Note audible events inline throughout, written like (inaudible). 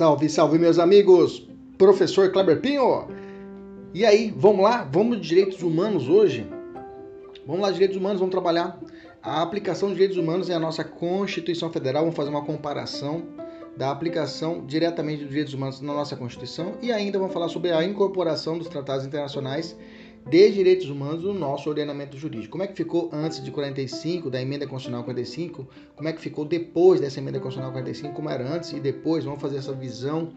Salve, salve, meus amigos! Professor Kleber Pinho! E aí, vamos lá? Vamos de direitos humanos hoje? Vamos lá, direitos humanos, vamos trabalhar. A aplicação de direitos humanos é a nossa Constituição Federal. Vamos fazer uma comparação da aplicação diretamente dos direitos humanos na nossa Constituição e ainda vamos falar sobre a incorporação dos tratados internacionais de direitos humanos no nosso ordenamento jurídico. Como é que ficou antes de 45, da emenda constitucional 45? Como é que ficou depois dessa emenda constitucional 45? Como era antes e depois? Vamos fazer essa visão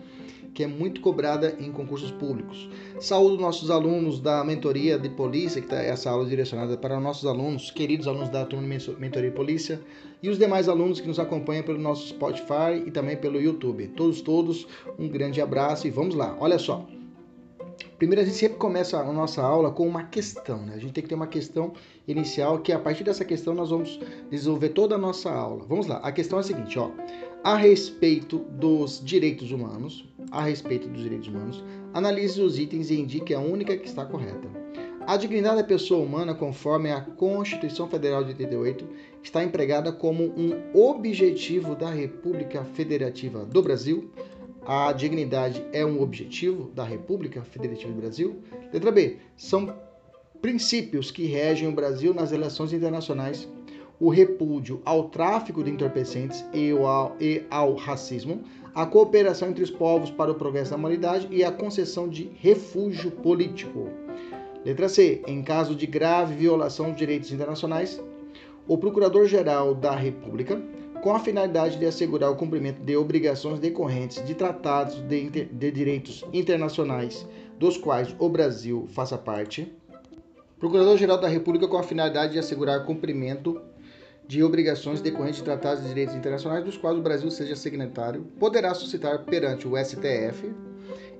que é muito cobrada em concursos públicos. Saúdo nossos alunos da mentoria de polícia, que está essa aula direcionada para nossos alunos, queridos alunos da turma Mentoria de Polícia, e os demais alunos que nos acompanham pelo nosso Spotify e também pelo YouTube. Todos, todos, um grande abraço e vamos lá. Olha só. Primeiro, a gente sempre começa a nossa aula com uma questão, né? A gente tem que ter uma questão inicial, que a partir dessa questão nós vamos desenvolver toda a nossa aula. Vamos lá, a questão é a seguinte, ó. A respeito dos direitos humanos, a respeito dos direitos humanos, analise os itens e indique a única que está correta. A dignidade da pessoa humana, conforme a Constituição Federal de 88, está empregada como um objetivo da República Federativa do Brasil, a dignidade é um objetivo da República Federativa do Brasil? Letra B. São princípios que regem o Brasil nas relações internacionais. O repúdio ao tráfico de entorpecentes e ao, e ao racismo, a cooperação entre os povos para o progresso da humanidade e a concessão de refúgio político. Letra C. Em caso de grave violação dos direitos internacionais, o Procurador-Geral da República com a finalidade de assegurar o cumprimento de obrigações decorrentes de tratados de, de direitos internacionais dos quais o Brasil faça parte. Procurador-Geral da República com a finalidade de assegurar o cumprimento de obrigações decorrentes de tratados de direitos internacionais dos quais o Brasil seja signatário, poderá suscitar perante o STF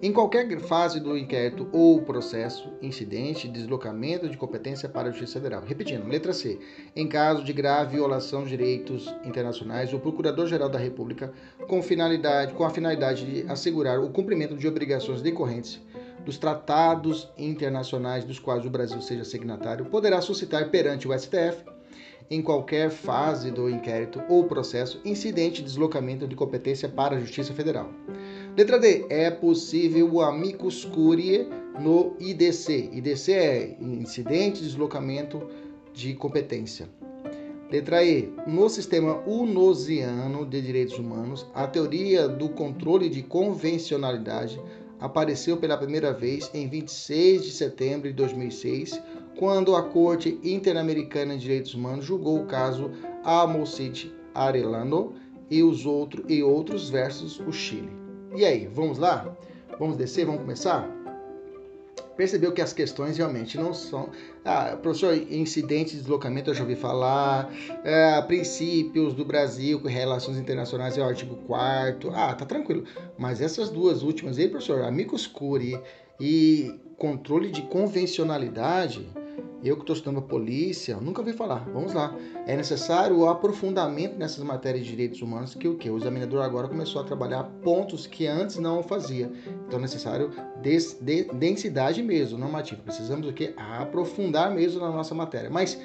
em qualquer fase do inquérito ou processo, incidente, deslocamento de competência para a Justiça Federal. Repetindo, letra C. Em caso de grave violação de direitos internacionais, o Procurador-Geral da República, com, finalidade, com a finalidade de assegurar o cumprimento de obrigações decorrentes dos tratados internacionais dos quais o Brasil seja signatário, poderá suscitar perante o STF em qualquer fase do inquérito ou processo, incidente de deslocamento de competência para a Justiça Federal. Letra D. É possível o amicus curiae no IDC. IDC é incidente de deslocamento de competência. Letra E. No sistema unosiano de direitos humanos, a teoria do controle de convencionalidade apareceu pela primeira vez em 26 de setembro de 2006, quando a Corte Interamericana de Direitos Humanos julgou o caso Almocid Arellano e, os outro, e outros versus o Chile. E aí, vamos lá? Vamos descer? Vamos começar? Percebeu que as questões realmente não são. Ah, professor, incidente de deslocamento eu já ouvi falar. É, princípios do Brasil com relações internacionais é o artigo 4. Ah, tá tranquilo. Mas essas duas últimas aí, professor, amicus curi e controle de convencionalidade eu que estou estudando polícia, nunca ouvi falar. Vamos lá. É necessário o aprofundamento nessas matérias de direitos humanos que o que? O examinador agora começou a trabalhar pontos que antes não fazia. Então é necessário des, de, densidade mesmo, normativa. Precisamos o que? Aprofundar mesmo na nossa matéria. Mas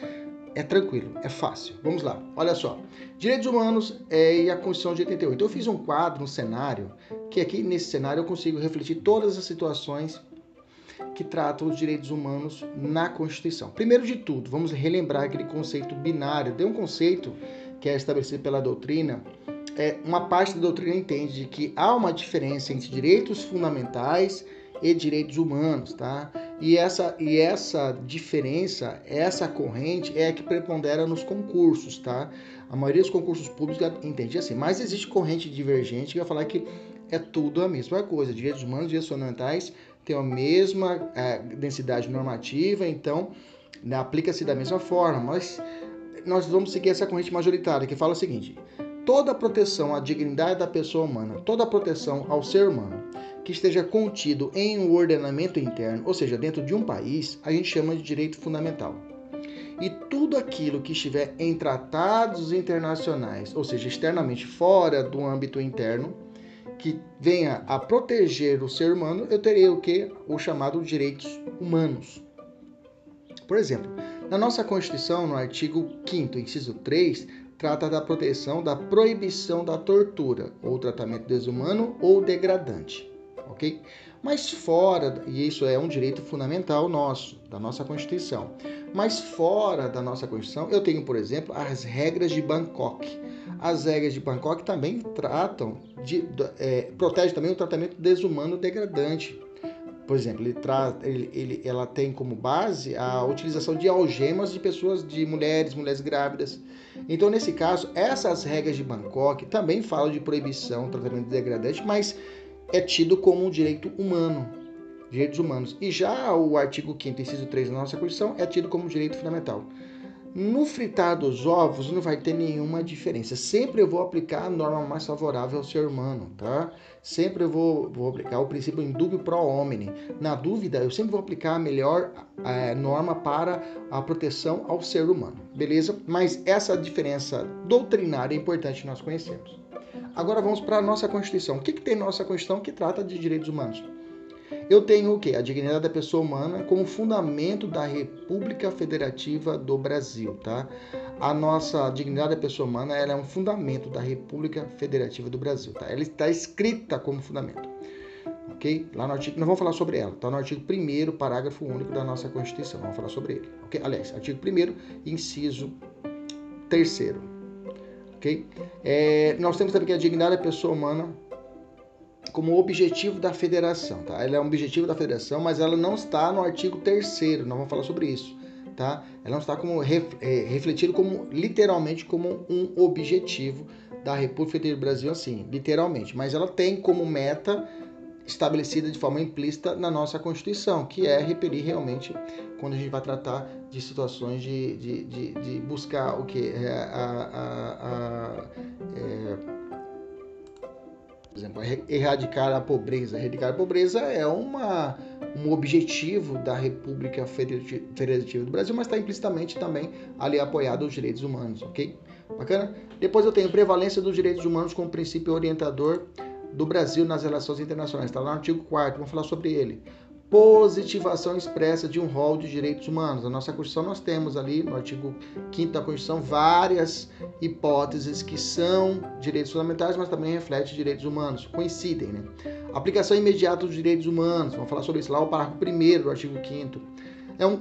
é tranquilo, é fácil. Vamos lá. Olha só. Direitos humanos é, e a Constituição de 88. Eu fiz um quadro, um cenário, que aqui nesse cenário eu consigo refletir todas as situações que tratam os direitos humanos na Constituição. Primeiro de tudo, vamos relembrar aquele conceito binário. Tem um conceito que é estabelecido pela doutrina. É, uma parte da doutrina entende que há uma diferença entre direitos fundamentais e direitos humanos, tá? E essa, e essa diferença, essa corrente é a que prepondera nos concursos, tá? A maioria dos concursos públicos entende assim, mas existe corrente divergente que vai falar que é tudo a mesma coisa. Direitos humanos e direitos fundamentais tem a mesma é, densidade normativa, então né, aplica-se da mesma forma, mas nós vamos seguir essa corrente majoritária que fala o seguinte: toda proteção à dignidade da pessoa humana, toda proteção ao ser humano que esteja contido em um ordenamento interno, ou seja, dentro de um país, a gente chama de direito fundamental. E tudo aquilo que estiver em tratados internacionais, ou seja, externamente fora do âmbito interno, que venha a proteger o ser humano, eu terei o que? O chamado direitos humanos. Por exemplo, na nossa Constituição, no artigo 5 inciso 3, trata da proteção da proibição da tortura ou tratamento desumano ou degradante, ok? Mas fora, e isso é um direito fundamental nosso, da nossa Constituição, mas fora da nossa Constituição, eu tenho, por exemplo, as regras de Bangkok. As regras de Bangkok também tratam de, é, protege também o tratamento desumano degradante. Por exemplo, ele tra, ele, ele, ela tem como base a utilização de algemas de pessoas, de mulheres, mulheres grávidas. Então, nesse caso, essas regras de Bangkok também falam de proibição, tratamento degradante, mas é tido como um direito humano, direitos humanos. E já o artigo 5 inciso 3 da nossa Constituição é tido como direito fundamental. No fritar dos ovos não vai ter nenhuma diferença. Sempre eu vou aplicar a norma mais favorável ao ser humano, tá? Sempre eu vou, vou aplicar o princípio indúbio pro homine. Na dúvida, eu sempre vou aplicar a melhor é, norma para a proteção ao ser humano, beleza? Mas essa diferença doutrinária é importante nós conhecermos. Agora vamos para a nossa Constituição. O que, que tem nossa Constituição que trata de direitos humanos? Eu tenho o quê? A dignidade da pessoa humana como fundamento da República Federativa do Brasil, tá? A nossa dignidade da pessoa humana ela é um fundamento da República Federativa do Brasil, tá? Ela está escrita como fundamento. Ok? Lá no artigo, nós vamos falar sobre ela. Está no artigo 1 parágrafo único da nossa Constituição. Vamos falar sobre ele. Ok? Aliás, artigo 1 inciso 3 ok? É, nós temos também que a dignidade da pessoa humana como objetivo da federação, tá? Ela é um objetivo da federação, mas ela não está no artigo 3 nós vamos falar sobre isso, tá? Ela não está como é, refletido como literalmente como um objetivo da República do Brasil assim, literalmente, mas ela tem como meta estabelecida de forma implícita na nossa Constituição, que é repelir realmente quando a gente vai tratar de situações de, de, de, de buscar o que? É, a, a, é, por exemplo, erradicar a pobreza. Erradicar a pobreza é uma, um objetivo da República Federativa do Brasil, mas está implicitamente também ali apoiado os direitos humanos, ok? Bacana? Depois eu tenho prevalência dos direitos humanos como princípio orientador do Brasil nas relações internacionais. Está lá no artigo 4 vamos falar sobre ele positivação expressa de um rol de direitos humanos. Na nossa Constituição nós temos ali no artigo 5 da Constituição várias hipóteses que são direitos fundamentais, mas também refletem direitos humanos, coincidem, né? Aplicação imediata dos direitos humanos, vamos falar sobre isso lá, o parágrafo 1 do artigo 5 É um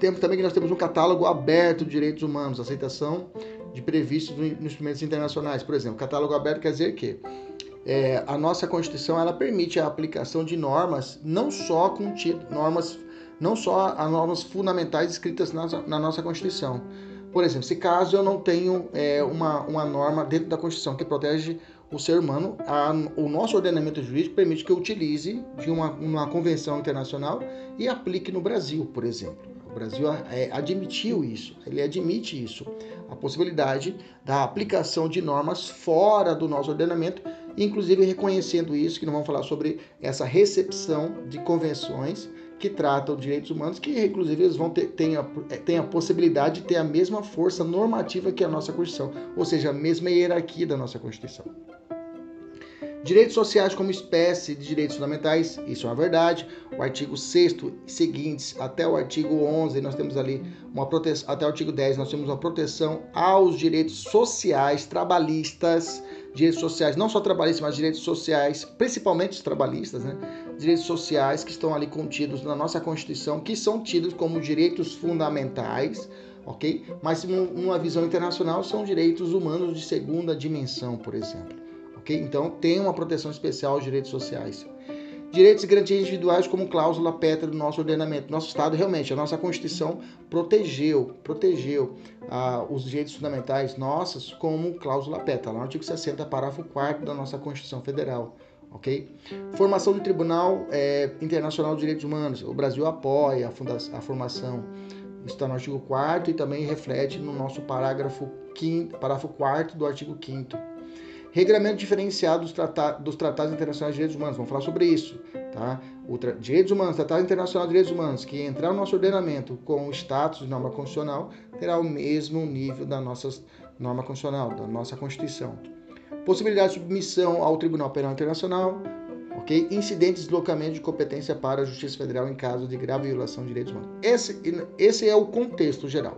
tempo também que nós temos um catálogo aberto de direitos humanos, aceitação de previstos nos instrumentos internacionais. Por exemplo, catálogo aberto quer dizer que é, a nossa Constituição ela permite a aplicação de normas não só com normas não só as normas fundamentais escritas na, na, nossa Constituição. Por exemplo, se caso eu não tenho é, uma, uma norma dentro da Constituição que protege o ser humano, a, o nosso ordenamento jurídico permite que eu utilize de uma, uma convenção internacional e aplique no Brasil, por exemplo. O Brasil é, admitiu isso, ele admite isso, a possibilidade da aplicação de normas fora do nosso ordenamento, inclusive reconhecendo isso, que nós vamos falar sobre essa recepção de convenções que tratam direitos humanos, que inclusive eles vão ter têm a, têm a possibilidade de ter a mesma força normativa que a nossa Constituição, ou seja, a mesma hierarquia da nossa Constituição. Direitos sociais como espécie de direitos fundamentais, isso é uma verdade. O artigo 6 seguintes até o artigo 11, nós temos ali uma proteção, até o artigo 10, nós temos uma proteção aos direitos sociais, trabalhistas, direitos sociais, não só trabalhistas, mas direitos sociais, principalmente os trabalhistas, né? Direitos sociais que estão ali contidos na nossa Constituição, que são tidos como direitos fundamentais, ok? Mas numa visão internacional são direitos humanos de segunda dimensão, por exemplo ok? Então tem uma proteção especial aos direitos sociais. Direitos e garantias individuais como cláusula pétrea do nosso ordenamento. Nosso Estado, realmente, a nossa Constituição protegeu, protegeu ah, os direitos fundamentais nossos como cláusula pétrea, lá no artigo 60, parágrafo 4 da nossa Constituição Federal. Ok? Formação do Tribunal é, Internacional de Direitos Humanos. O Brasil apoia a, a formação. Está no artigo 4 e também reflete no nosso parágrafo, 5, parágrafo 4 do artigo 5 Regramento diferenciado dos, tratados, dos tratados internacionais de direitos humanos. Vamos falar sobre isso. Tá? O direitos humanos, Tratado Internacional de Direitos Humanos, que entrar no nosso ordenamento com o status de norma constitucional, terá o mesmo nível da nossa norma constitucional, da nossa Constituição. Possibilidade de submissão ao Tribunal Penal Internacional, ok? Incidente de deslocamento de competência para a Justiça Federal em caso de grave violação de direitos humanos. Esse, esse é o contexto geral,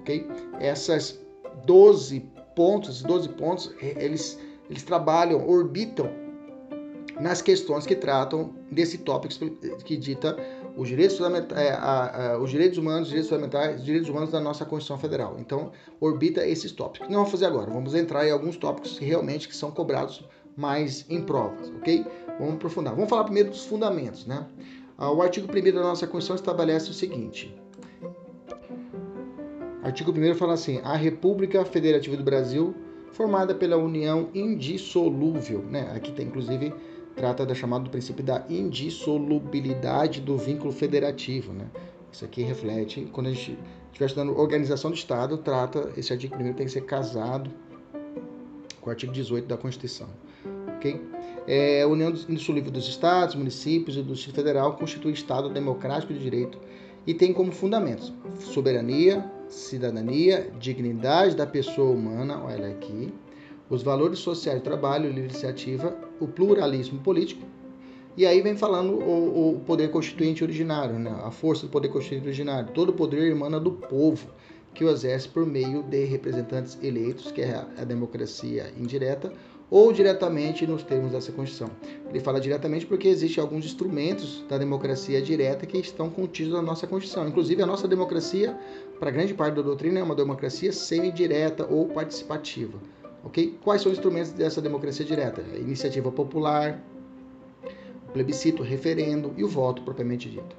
ok? Essas 12 pontos, 12 pontos, eles, eles trabalham, orbitam nas questões que tratam desse tópico que dita os direitos, é, a, a, os direitos humanos, os direitos fundamentais, os direitos humanos da nossa Constituição Federal. Então, orbita esses tópicos. Não vamos fazer agora, vamos entrar em alguns tópicos que realmente que são cobrados mais em provas, ok? Vamos aprofundar. Vamos falar primeiro dos fundamentos, né? Ah, o artigo 1 da nossa Constituição estabelece o seguinte. Artigo 1 fala assim: a República Federativa do Brasil, formada pela união indissolúvel, né? Aqui tem inclusive trata da chamada do princípio da indissolubilidade do vínculo federativo, né? Isso aqui reflete quando a gente estiver estudando organização do Estado, trata esse artigo 1 tem que ser casado com o artigo 18 da Constituição, ok? É, a União Indissolúvel dos Estados, Municípios e do Distrito Federal constitui Estado democrático de direito e tem como fundamentos soberania, cidadania, dignidade da pessoa humana, olha aqui, os valores sociais do trabalho, livre iniciativa, o pluralismo político. E aí vem falando o, o poder constituinte originário, né? a força do poder constituinte originário. Todo poder emana do povo, que o exerce por meio de representantes eleitos, que é a democracia indireta, ou diretamente nos termos dessa Constituição. Ele fala diretamente porque existem alguns instrumentos da democracia direta que estão contidos na nossa Constituição. Inclusive, a nossa democracia, para grande parte da doutrina, é uma democracia semi-direta ou participativa. Ok? Quais são os instrumentos dessa democracia direta? A iniciativa popular, o plebiscito, o referendo e o voto propriamente dito.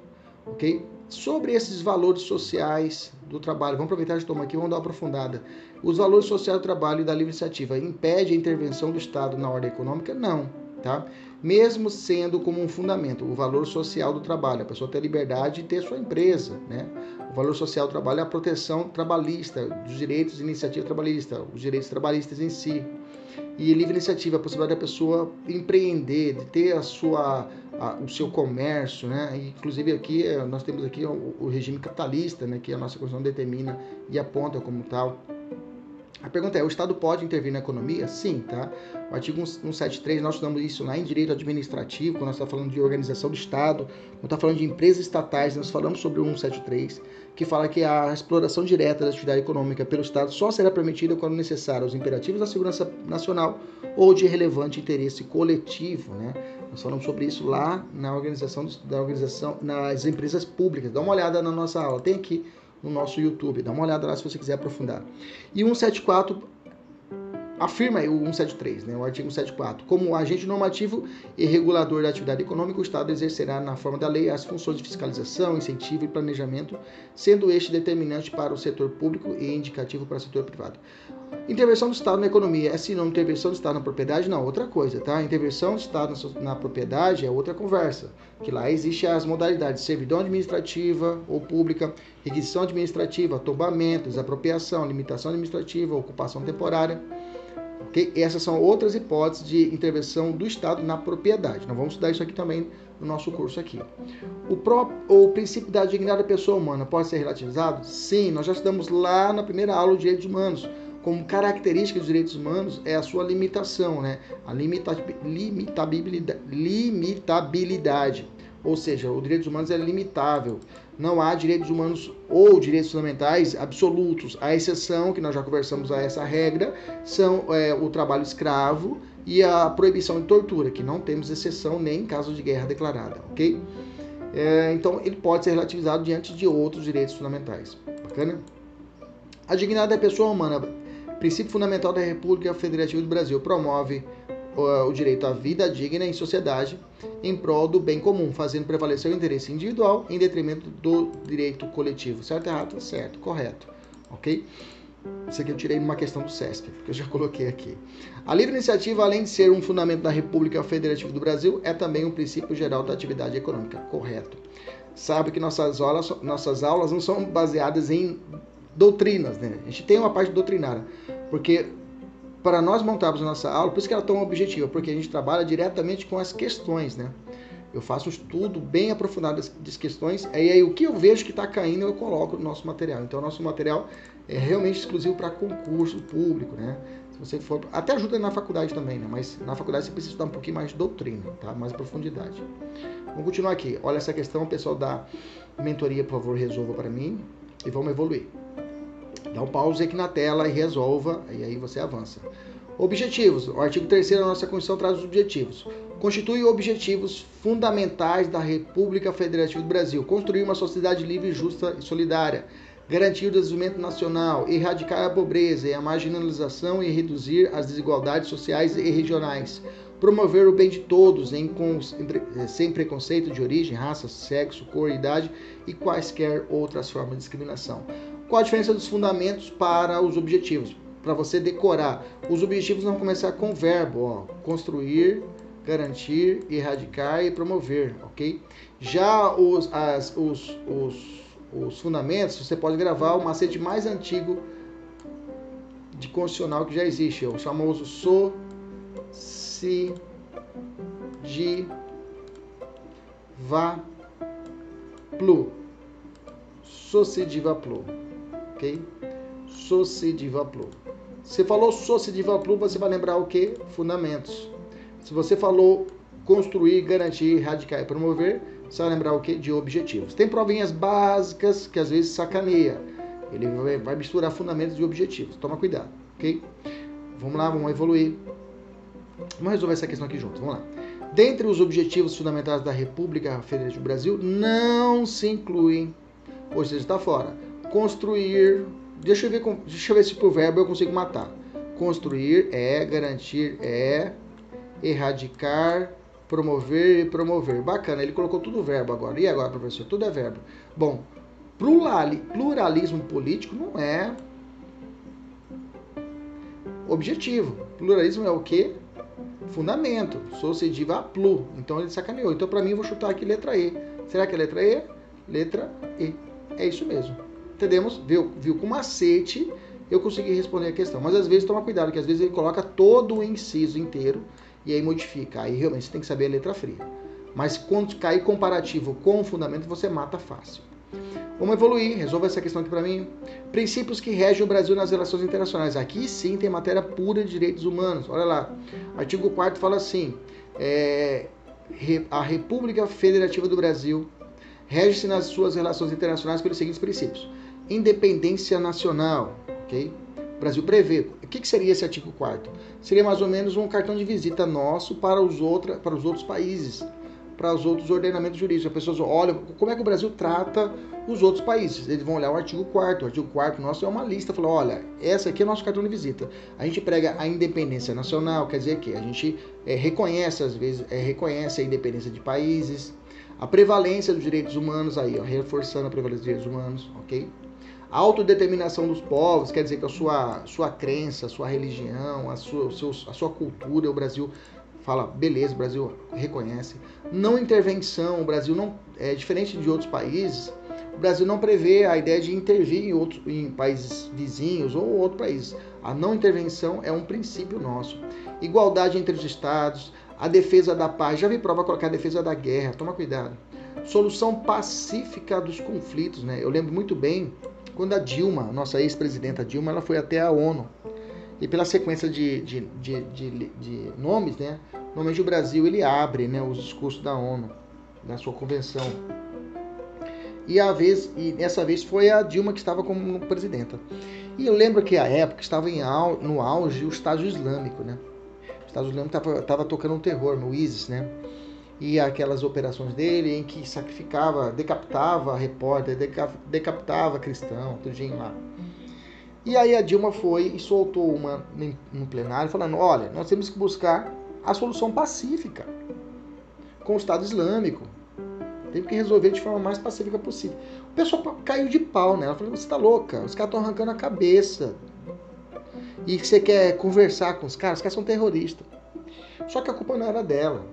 Ok? Sobre esses valores sociais do trabalho, vamos aproveitar de tomar aqui, vamos dar uma aprofundada. Os valores sociais do trabalho e da livre iniciativa impede a intervenção do Estado na ordem econômica? Não, tá? Mesmo sendo como um fundamento o valor social do trabalho, a pessoa ter liberdade de ter sua empresa, né? O valor social do trabalho é a proteção trabalhista, dos direitos de iniciativa trabalhista, os direitos trabalhistas em si. E livre iniciativa, a possibilidade da pessoa empreender, de ter a sua, a, o seu comércio, né? inclusive aqui eh, nós temos aqui o, o regime capitalista, né? Que a nossa Constituição determina e aponta como tal. A pergunta é: o Estado pode intervir na economia? Sim, tá? O artigo 173, nós estudamos isso lá em direito administrativo, quando nós estamos falando de organização do Estado, quando estamos falando de empresas estatais, nós falamos sobre o 173, que fala que a exploração direta da atividade econômica pelo Estado só será permitida quando necessário aos imperativos da segurança nacional ou de relevante interesse coletivo, né? Nós falamos sobre isso lá na organização da organização nas empresas públicas. Dá uma olhada na nossa aula, tem aqui no nosso YouTube. Dá uma olhada lá se você quiser aprofundar. E 174 afirma o 173, né, o artigo 174, como agente normativo e regulador da atividade econômica, o Estado exercerá na forma da lei as funções de fiscalização, incentivo e planejamento, sendo este determinante para o setor público e indicativo para o setor privado. Intervenção do Estado na economia é sinônimo de intervenção do Estado na propriedade? Não, outra coisa, tá? Intervenção do Estado na propriedade é outra conversa, que lá existe as modalidades de servidão administrativa ou pública, requisição administrativa, tombamento, desapropriação, limitação administrativa, ocupação temporária. Okay? Essas são outras hipóteses de intervenção do Estado na propriedade. Nós vamos estudar isso aqui também no nosso curso aqui. O, próprio, o princípio da dignidade da pessoa humana pode ser relativizado? Sim, nós já estudamos lá na primeira aula de direitos humanos. Como característica dos direitos humanos é a sua limitação, né? a limitabilidade, limitabilidade. Ou seja, o direito humanos é limitável. Não há direitos humanos ou direitos fundamentais absolutos. A exceção, que nós já conversamos a essa regra, são é, o trabalho escravo e a proibição de tortura, que não temos exceção nem em caso de guerra declarada, ok? É, então, ele pode ser relativizado diante de outros direitos fundamentais. Bacana? A dignidade da pessoa humana, princípio fundamental da República Federativa do Brasil, promove o direito à vida digna em sociedade em prol do bem comum, fazendo prevalecer o interesse individual em detrimento do direito coletivo. Certo, errado? Certo, correto. Ok? Isso aqui eu tirei numa questão do SESC, que eu já (laughs) coloquei aqui. A livre iniciativa, além de ser um fundamento da República Federativa do Brasil, é também um princípio geral da atividade econômica. Correto. Sabe que nossas aulas, nossas aulas não são baseadas em doutrinas, né? A gente tem uma parte doutrinária, porque para nós montarmos a nossa aula, por isso que ela é tão objetiva, porque a gente trabalha diretamente com as questões, né? Eu faço um estudo bem aprofundado das questões, e aí o que eu vejo que está caindo eu coloco no nosso material. Então, o nosso material é realmente exclusivo para concurso público, né? Se você for, até ajuda na faculdade também, né? Mas na faculdade você precisa estudar um pouquinho mais de doutrina, tá? Mais profundidade. Vamos continuar aqui. Olha essa questão, pessoal da mentoria, por favor, resolva para mim e vamos evoluir. Dá um pause aqui na tela e resolva, e aí você avança. Objetivos. O artigo 3 da nossa Constituição traz os objetivos. Constitui objetivos fundamentais da República Federativa do Brasil. Construir uma sociedade livre, justa e solidária. Garantir o desenvolvimento nacional. Erradicar a pobreza e a marginalização e reduzir as desigualdades sociais e regionais. Promover o bem de todos, em, sem preconceito de origem, raça, sexo, cor, idade e quaisquer outras formas de discriminação. Qual a diferença dos fundamentos para os objetivos? Para você decorar. Os objetivos vão começar com o verbo, ó, construir, garantir, erradicar e promover, ok? Já os, as, os, os, os fundamentos, você pode gravar o macete mais antigo de constitucional que já existe, o famoso so, si, de, va, plu. Sociediva plu ok? Sociediva Plu. Você falou Sociediva Plu, você vai lembrar o que? Fundamentos. Se você falou construir, garantir, erradicar e promover, você vai lembrar o que? De objetivos. Tem provinhas básicas que às vezes sacaneia. Ele vai misturar fundamentos e objetivos. Toma cuidado, ok? Vamos lá, vamos evoluir. Vamos resolver essa questão aqui juntos. Vamos lá. Dentre os objetivos fundamentais da República Federativa do Brasil, não se incluem, ou seja, está fora, construir. Deixa eu ver, deixa eu ver se por verbo eu consigo matar. Construir é, garantir é, erradicar, promover e promover. Bacana, ele colocou tudo verbo agora. E agora, professor? Tudo é verbo. Bom, pluralismo político não é objetivo. Pluralismo é o quê? Fundamento. Sucediva a plu. Então ele sacaneou. Então para mim eu vou chutar aqui letra E. Será que é letra E? Letra E. É isso mesmo entendemos? Viu, viu com macete, eu consegui responder a questão. Mas às vezes toma cuidado, que às vezes ele coloca todo o inciso inteiro e aí modifica. Aí realmente você tem que saber a letra fria. Mas quando cair comparativo com o fundamento, você mata fácil. Vamos evoluir, resolva essa questão aqui para mim. Princípios que regem o Brasil nas relações internacionais. Aqui sim tem matéria pura de direitos humanos. Olha lá, artigo 4 fala assim: é, a República Federativa do Brasil rege-se nas suas relações internacionais pelos seguintes princípios: independência nacional, ok? O Brasil prevê. O que, seria esse artigo 4 Seria mais ou menos um cartão de visita nosso para os, outra, para os outros países, para os outros ordenamentos jurídicos. As pessoas olham como é que o Brasil trata os outros países. Eles vão olhar o artigo 4 O artigo 4 nosso é uma lista. Falou, olha, essa aqui é o nosso cartão de visita. A gente prega a independência nacional, quer dizer que a gente é, reconhece, às vezes, é, reconhece a independência de países, a prevalência dos direitos humanos, aí, ó, reforçando a prevalência dos direitos humanos, ok? Autodeterminação dos povos, quer dizer que a sua, sua crença, a sua religião, a sua, a sua cultura, o Brasil fala, beleza, o Brasil reconhece. Não intervenção, o Brasil não, é diferente de outros países, o Brasil não prevê a ideia de intervir em, outros, em países vizinhos ou outros países. A não intervenção é um princípio nosso. Igualdade entre os estados, a defesa da paz. Já vi prova colocar a defesa da guerra, toma cuidado. Solução pacífica dos conflitos, né? Eu lembro muito bem quando a Dilma, nossa ex-presidenta Dilma, ela foi até a ONU. E pela sequência de, de, de, de, nomes, né? Normalmente o Brasil ele abre né, os discursos da ONU, da sua convenção. E a vez, e dessa vez foi a Dilma que estava como presidenta. E eu lembro que a época estava em, no auge o Estado Islâmico, né? O Estado Islâmico estava tocando um terror no ISIS, né? E aquelas operações dele em que sacrificava, decapitava repórter, decapitava cristão, tudinho lá. E aí a Dilma foi e soltou uma no plenário falando: olha, nós temos que buscar a solução pacífica com o Estado Islâmico. Temos que resolver de forma mais pacífica possível. O pessoal caiu de pau, né? Ela falou: você está louca? Os caras estão arrancando a cabeça. E você quer conversar com os caras? Os caras são terroristas. Só que a culpa não era dela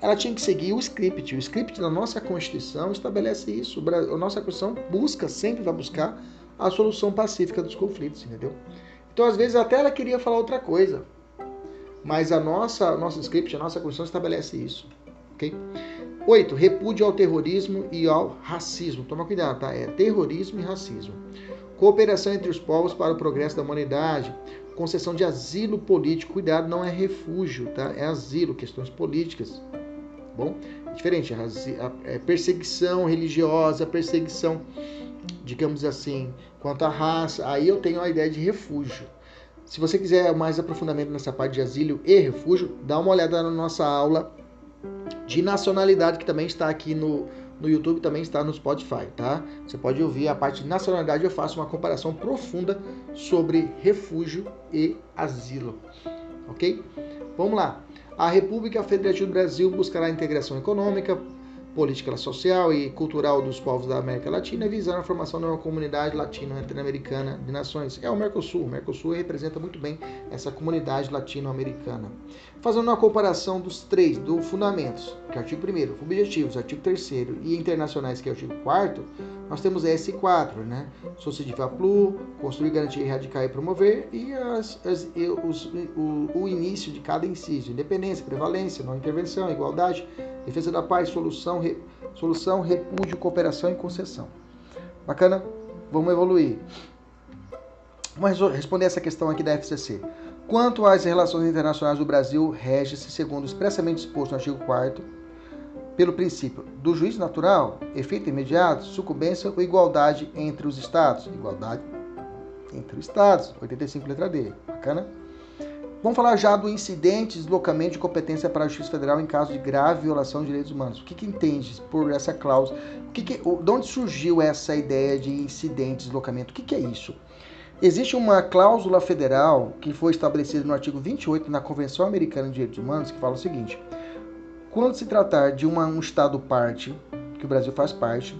ela tinha que seguir o script. O script da nossa Constituição estabelece isso. A nossa Constituição busca, sempre vai buscar, a solução pacífica dos conflitos, entendeu? Então, às vezes, até ela queria falar outra coisa. Mas a nossa, nosso script, a nossa Constituição estabelece isso. Ok? Oito, repúdio ao terrorismo e ao racismo. Toma cuidado, tá? É terrorismo e racismo. Cooperação entre os povos para o progresso da humanidade. Concessão de asilo político. Cuidado, não é refúgio, tá? É asilo, questões políticas bom? É diferente, a, perseguição religiosa, perseguição digamos assim, quanto à raça, aí eu tenho a ideia de refúgio. Se você quiser mais aprofundamento nessa parte de asilo e refúgio, dá uma olhada na nossa aula de nacionalidade que também está aqui no, no YouTube, também está no Spotify, tá? Você pode ouvir a parte de nacionalidade, eu faço uma comparação profunda sobre refúgio e asilo, ok? Vamos lá. A República Federativa do Brasil buscará a integração econômica, política social e cultural dos povos da América Latina, visando a formação de uma comunidade latino-americana de nações. É o Mercosul. O Mercosul representa muito bem essa comunidade latino-americana. Fazendo uma comparação dos três, do fundamentos, que é o artigo 1 objetivos, artigo 3 e internacionais, que é o artigo 4 nós temos S4, né? Sociediva Plu, construir, garantir, erradicar e promover, e, as, as, os, o, o início de cada inciso, independência, prevalência, não intervenção, igualdade, defesa da paz, solução, re, solução, repúdio, cooperação e concessão. Bacana? Vamos evoluir. Vamos responder essa questão aqui da FCC. Quanto às relações internacionais do Brasil, rege-se, segundo expressamente exposto no artigo 4 pelo princípio do juízo natural, efeito imediato, sucumbência ou igualdade entre os Estados. Igualdade entre os Estados, 85 letra D. Bacana? Vamos falar já do incidente de deslocamento de competência para a Justiça Federal em caso de grave violação de direitos humanos. O que, que entende por essa cláusula? O que que, de onde surgiu essa ideia de incidente de deslocamento? O que, que é isso? Existe uma cláusula federal que foi estabelecida no artigo 28 na Convenção Americana de Direitos Humanos que fala o seguinte: quando se tratar de uma, um Estado parte, que o Brasil faz parte,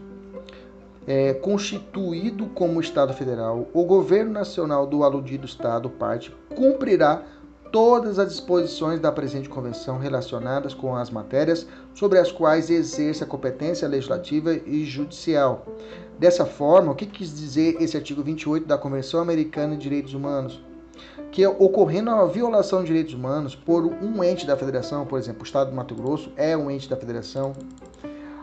é, constituído como Estado federal, o governo nacional do aludido Estado parte cumprirá todas as disposições da presente convenção relacionadas com as matérias sobre as quais exerce a competência legislativa e judicial. Dessa forma, o que quis dizer esse artigo 28 da Convenção Americana de Direitos Humanos? Que ocorrendo a violação de direitos humanos por um ente da federação, por exemplo, o Estado do Mato Grosso é um ente da federação,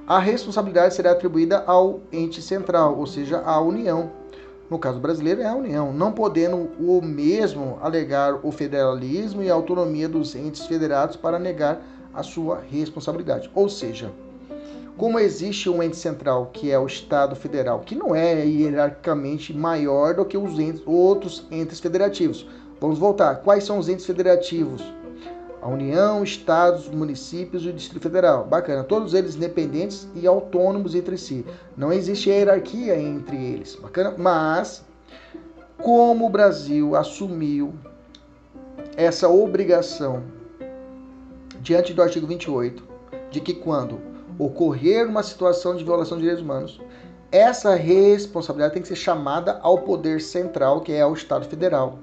a responsabilidade será atribuída ao ente central, ou seja, à União, no caso brasileiro é a União, não podendo o mesmo alegar o federalismo e a autonomia dos entes federados para negar a sua responsabilidade. Ou seja, como existe um ente central, que é o Estado Federal, que não é hierarquicamente maior do que os entes, outros entes federativos. Vamos voltar. Quais são os entes federativos? A União, Estados, municípios e o Distrito Federal. Bacana. Todos eles independentes e autônomos entre si. Não existe hierarquia entre eles. Bacana. Mas, como o Brasil assumiu essa obrigação diante do artigo 28, de que quando ocorrer uma situação de violação de direitos humanos, essa responsabilidade tem que ser chamada ao poder central, que é o Estado Federal,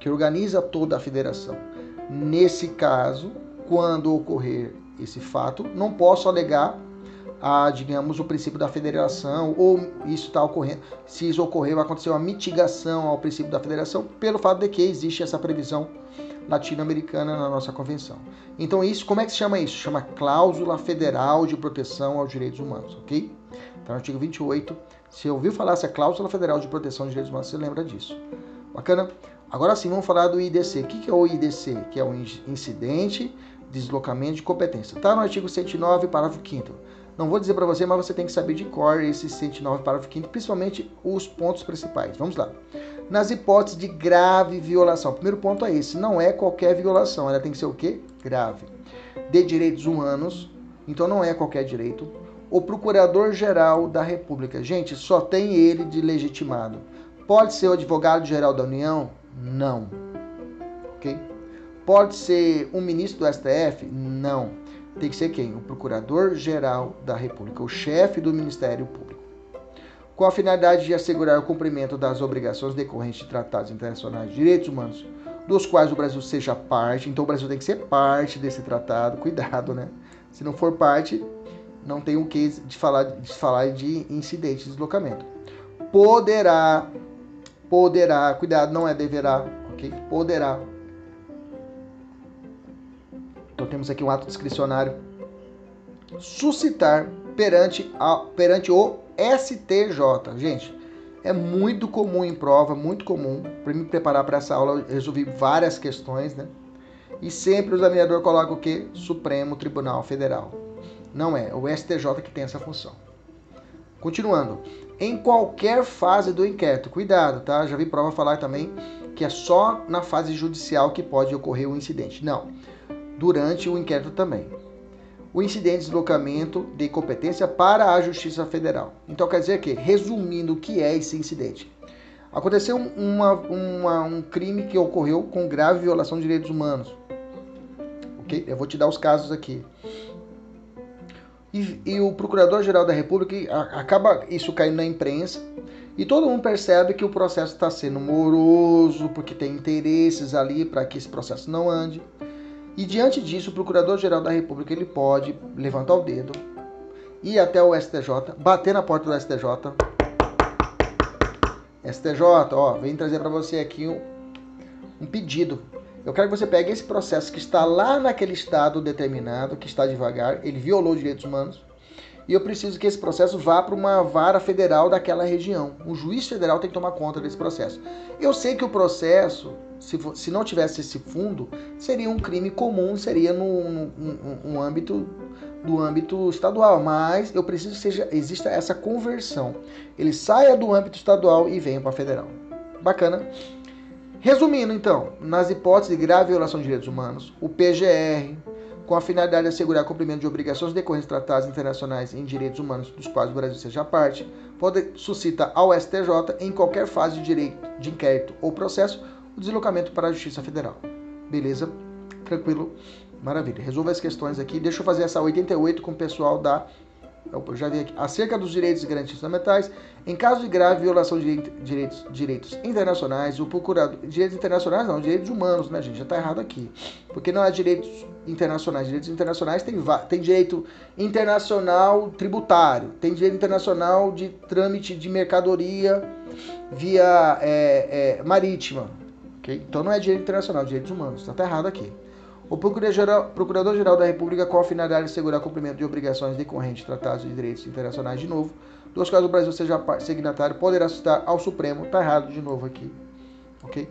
que organiza toda a federação. Nesse caso, quando ocorrer esse fato, não posso alegar a, digamos, o princípio da federação, ou isso está ocorrendo, se isso ocorrer, vai acontecer uma mitigação ao princípio da federação, pelo fato de que existe essa previsão latino-americana na nossa convenção. Então, isso, como é que se chama isso? Chama cláusula federal de proteção aos direitos humanos, ok? Então, artigo 28, se ouviu falar essa cláusula federal de proteção aos direitos humanos, você lembra disso. Bacana? Agora sim, vamos falar do IDC. O que é o IDC? Que é o incidente de deslocamento de competência. Está no artigo 109, parágrafo 5 Não vou dizer para você, mas você tem que saber de cor esse 109, parágrafo 5 principalmente os pontos principais. Vamos lá. Nas hipóteses de grave violação. O primeiro ponto é esse, não é qualquer violação, ela tem que ser o quê? Grave. De direitos humanos, então não é qualquer direito. O Procurador-Geral da República. Gente, só tem ele de legitimado. Pode ser o Advogado-Geral da União? Não. Ok? Pode ser um ministro do STF? Não. Tem que ser quem? O Procurador-Geral da República, o chefe do Ministério Público. Com a finalidade de assegurar o cumprimento das obrigações decorrentes de tratados internacionais de direitos humanos, dos quais o Brasil seja parte. Então o Brasil tem que ser parte desse tratado. Cuidado, né? Se não for parte, não tem o que de falar de, falar de incidente de deslocamento. Poderá poderá, cuidado, não é deverá, ok? Poderá. Então temos aqui um ato discricionário. Suscitar perante, a, perante o STJ. Gente, é muito comum em prova, muito comum. Para me preparar para essa aula, eu resolvi várias questões, né? E sempre o examinador coloca o que? Supremo Tribunal Federal. Não é, o STJ que tem essa função. Continuando. Em qualquer fase do inquérito. Cuidado, tá? Já vi prova falar também que é só na fase judicial que pode ocorrer o um incidente. Não. Durante o inquérito também. O incidente de deslocamento de competência para a Justiça Federal. Então quer dizer que, resumindo o que é esse incidente, aconteceu uma, uma, um crime que ocorreu com grave violação de direitos humanos. Ok? Eu vou te dar os casos aqui. E, e o Procurador-Geral da República acaba isso caindo na imprensa e todo mundo percebe que o processo está sendo moroso, porque tem interesses ali para que esse processo não ande. E diante disso, o Procurador-Geral da República ele pode levantar o dedo, ir até o STJ, bater na porta do STJ. STJ, ó, vem trazer para você aqui um, um pedido. Eu quero que você pegue esse processo que está lá naquele estado determinado, que está devagar, ele violou direitos humanos, e eu preciso que esse processo vá para uma vara federal daquela região. Um juiz federal tem que tomar conta desse processo. Eu sei que o processo, se, se não tivesse esse fundo, seria um crime comum, seria no âmbito do âmbito estadual, mas eu preciso que seja, exista essa conversão. Ele saia do âmbito estadual e venha para federal. Bacana. Resumindo, então, nas hipóteses de grave violação de direitos humanos, o PGR, com a finalidade de assegurar cumprimento de obrigações decorrentes de tratados internacionais em direitos humanos dos quais o Brasil seja parte, pode suscitar ao STJ, em qualquer fase de direito de inquérito ou processo, o deslocamento para a Justiça Federal. Beleza? Tranquilo? Maravilha. Resolva as questões aqui. Deixa eu fazer essa 88 com o pessoal da eu já vi aqui, acerca dos direitos e garantias fundamentais, em caso de grave violação de direitos, direitos internacionais, o procurador. Direitos internacionais não, direitos humanos, né, gente? Já está errado aqui. Porque não é direitos internacionais. Direitos internacionais tem, tem direito internacional tributário, tem direito internacional de trâmite de mercadoria via é, é, marítima. Okay? Então não é direito internacional, é direitos humanos. Está tá errado aqui. O Procurador-Geral da República, com a finalidade de assegurar cumprimento de obrigações decorrentes de tratados de direitos internacionais, de novo, dos casos do Brasil seja signatário, poderá citar ao Supremo, tá errado de novo aqui, ok?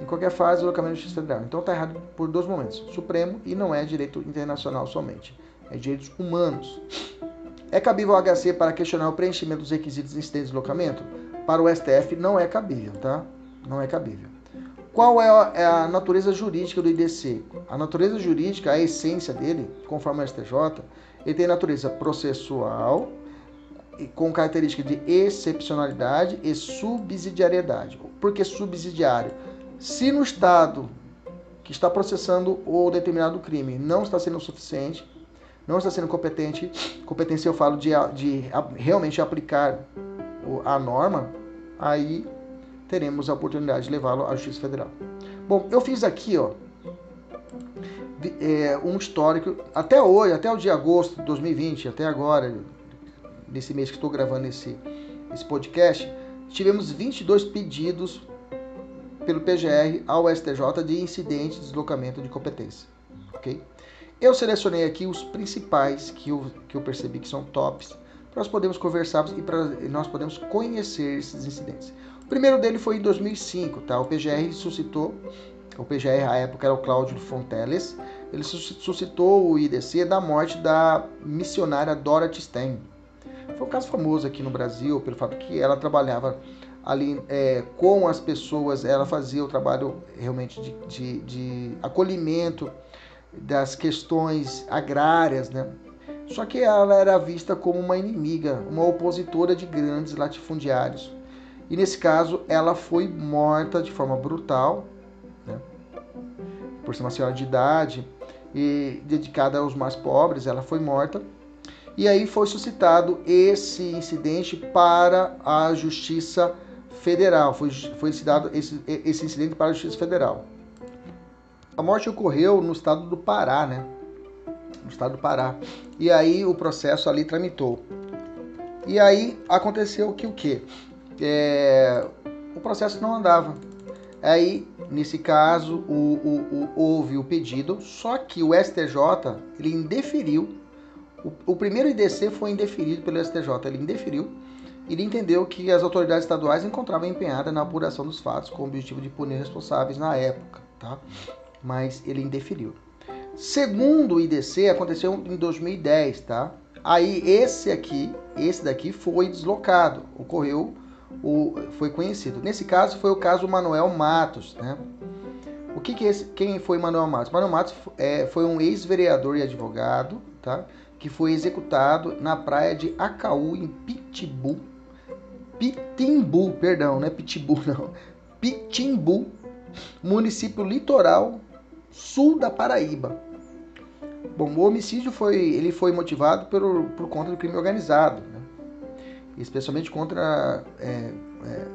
Em qualquer fase, o locamento de justiça federal. Então tá errado por dois momentos, Supremo e não é direito internacional somente, é direitos humanos. É cabível ao HC para questionar o preenchimento dos requisitos de incidente de deslocamento? Para o STF não é cabível, tá? Não é cabível. Qual é a, é a, natureza jurídica do IDC? A natureza jurídica, a essência dele, conforme o STJ, ele tem natureza processual, com característica de excepcionalidade e subsidiariedade. Por que subsidiário? Se no Estado que está processando o determinado crime não está sendo suficiente, não está sendo competente, competência eu falo de, de realmente aplicar a norma, aí teremos a oportunidade de levá-lo à Justiça Federal. Bom, eu fiz aqui, ó, é, um histórico até hoje, até o dia de agosto de 2020, até agora, nesse mês que estou gravando esse, esse podcast, tivemos 22 pedidos pelo PGR ao STJ de incidente de deslocamento de competência, ok? Eu selecionei aqui os principais que eu, que eu percebi que são tops, para nós podermos conversar e para nós podemos conhecer esses incidentes. O primeiro dele foi em 2005, tá? O PGR suscitou, o PGR à época era o Cláudio Fonteles, ele suscitou o IDC da morte da missionária Dorothy Stein. Foi um caso famoso aqui no Brasil pelo fato que ela trabalhava ali é, com as pessoas, ela fazia o trabalho realmente de, de, de acolhimento das questões agrárias, né? Só que ela era vista como uma inimiga, uma opositora de grandes latifundiários. E nesse caso, ela foi morta de forma brutal, né? por ser uma senhora de idade e dedicada aos mais pobres, ela foi morta. E aí foi suscitado esse incidente para a Justiça Federal. Foi, foi citado esse, esse incidente para a Justiça Federal. A morte ocorreu no estado do Pará, né? No estado do Pará. E aí o processo ali tramitou. E aí aconteceu que o quê? É, o processo não andava. Aí, nesse caso, o, o, o, houve o pedido, só que o STJ ele indeferiu. O, primeiro IDC foi indeferido pelo STJ, ele indeferiu. Ele entendeu que as autoridades estaduais encontravam empenhadas na apuração dos fatos com o objetivo de punir responsáveis na época, tá? Mas ele indeferiu. Segundo o IDC, aconteceu em 2010, tá? Aí esse aqui, esse daqui foi deslocado, ocorreu, o, foi conhecido. Nesse caso foi o caso Manuel Matos, né? O que, que esse, quem foi Manuel Matos? Manuel Matos é, foi um ex-vereador e advogado, tá? Que foi executado na praia de Acaú, em Pitbull, Pitimbu, perdão, não é (laughs) não, Pitimbu, município litoral sul da Paraíba. Bom, o homicídio foi, ele foi motivado por, por conta do crime organizado, né? Especialmente contra é, é,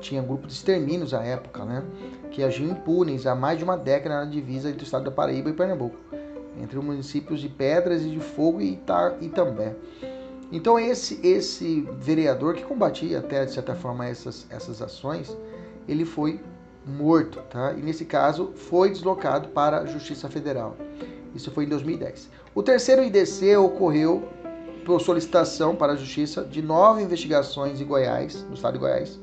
tinha grupo de extermínios à época, né? Que agiam impunes há mais de uma década na divisa entre o estado da Paraíba e Pernambuco, entre os municípios de Pedras e de Fogo e Itambé. Então esse esse vereador que combatia até de certa forma essas essas ações, ele foi morto, tá? E nesse caso foi deslocado para a Justiça Federal. Isso foi em 2010. O terceiro IDC ocorreu por solicitação para a Justiça de nove investigações em Goiás, no estado de Goiás,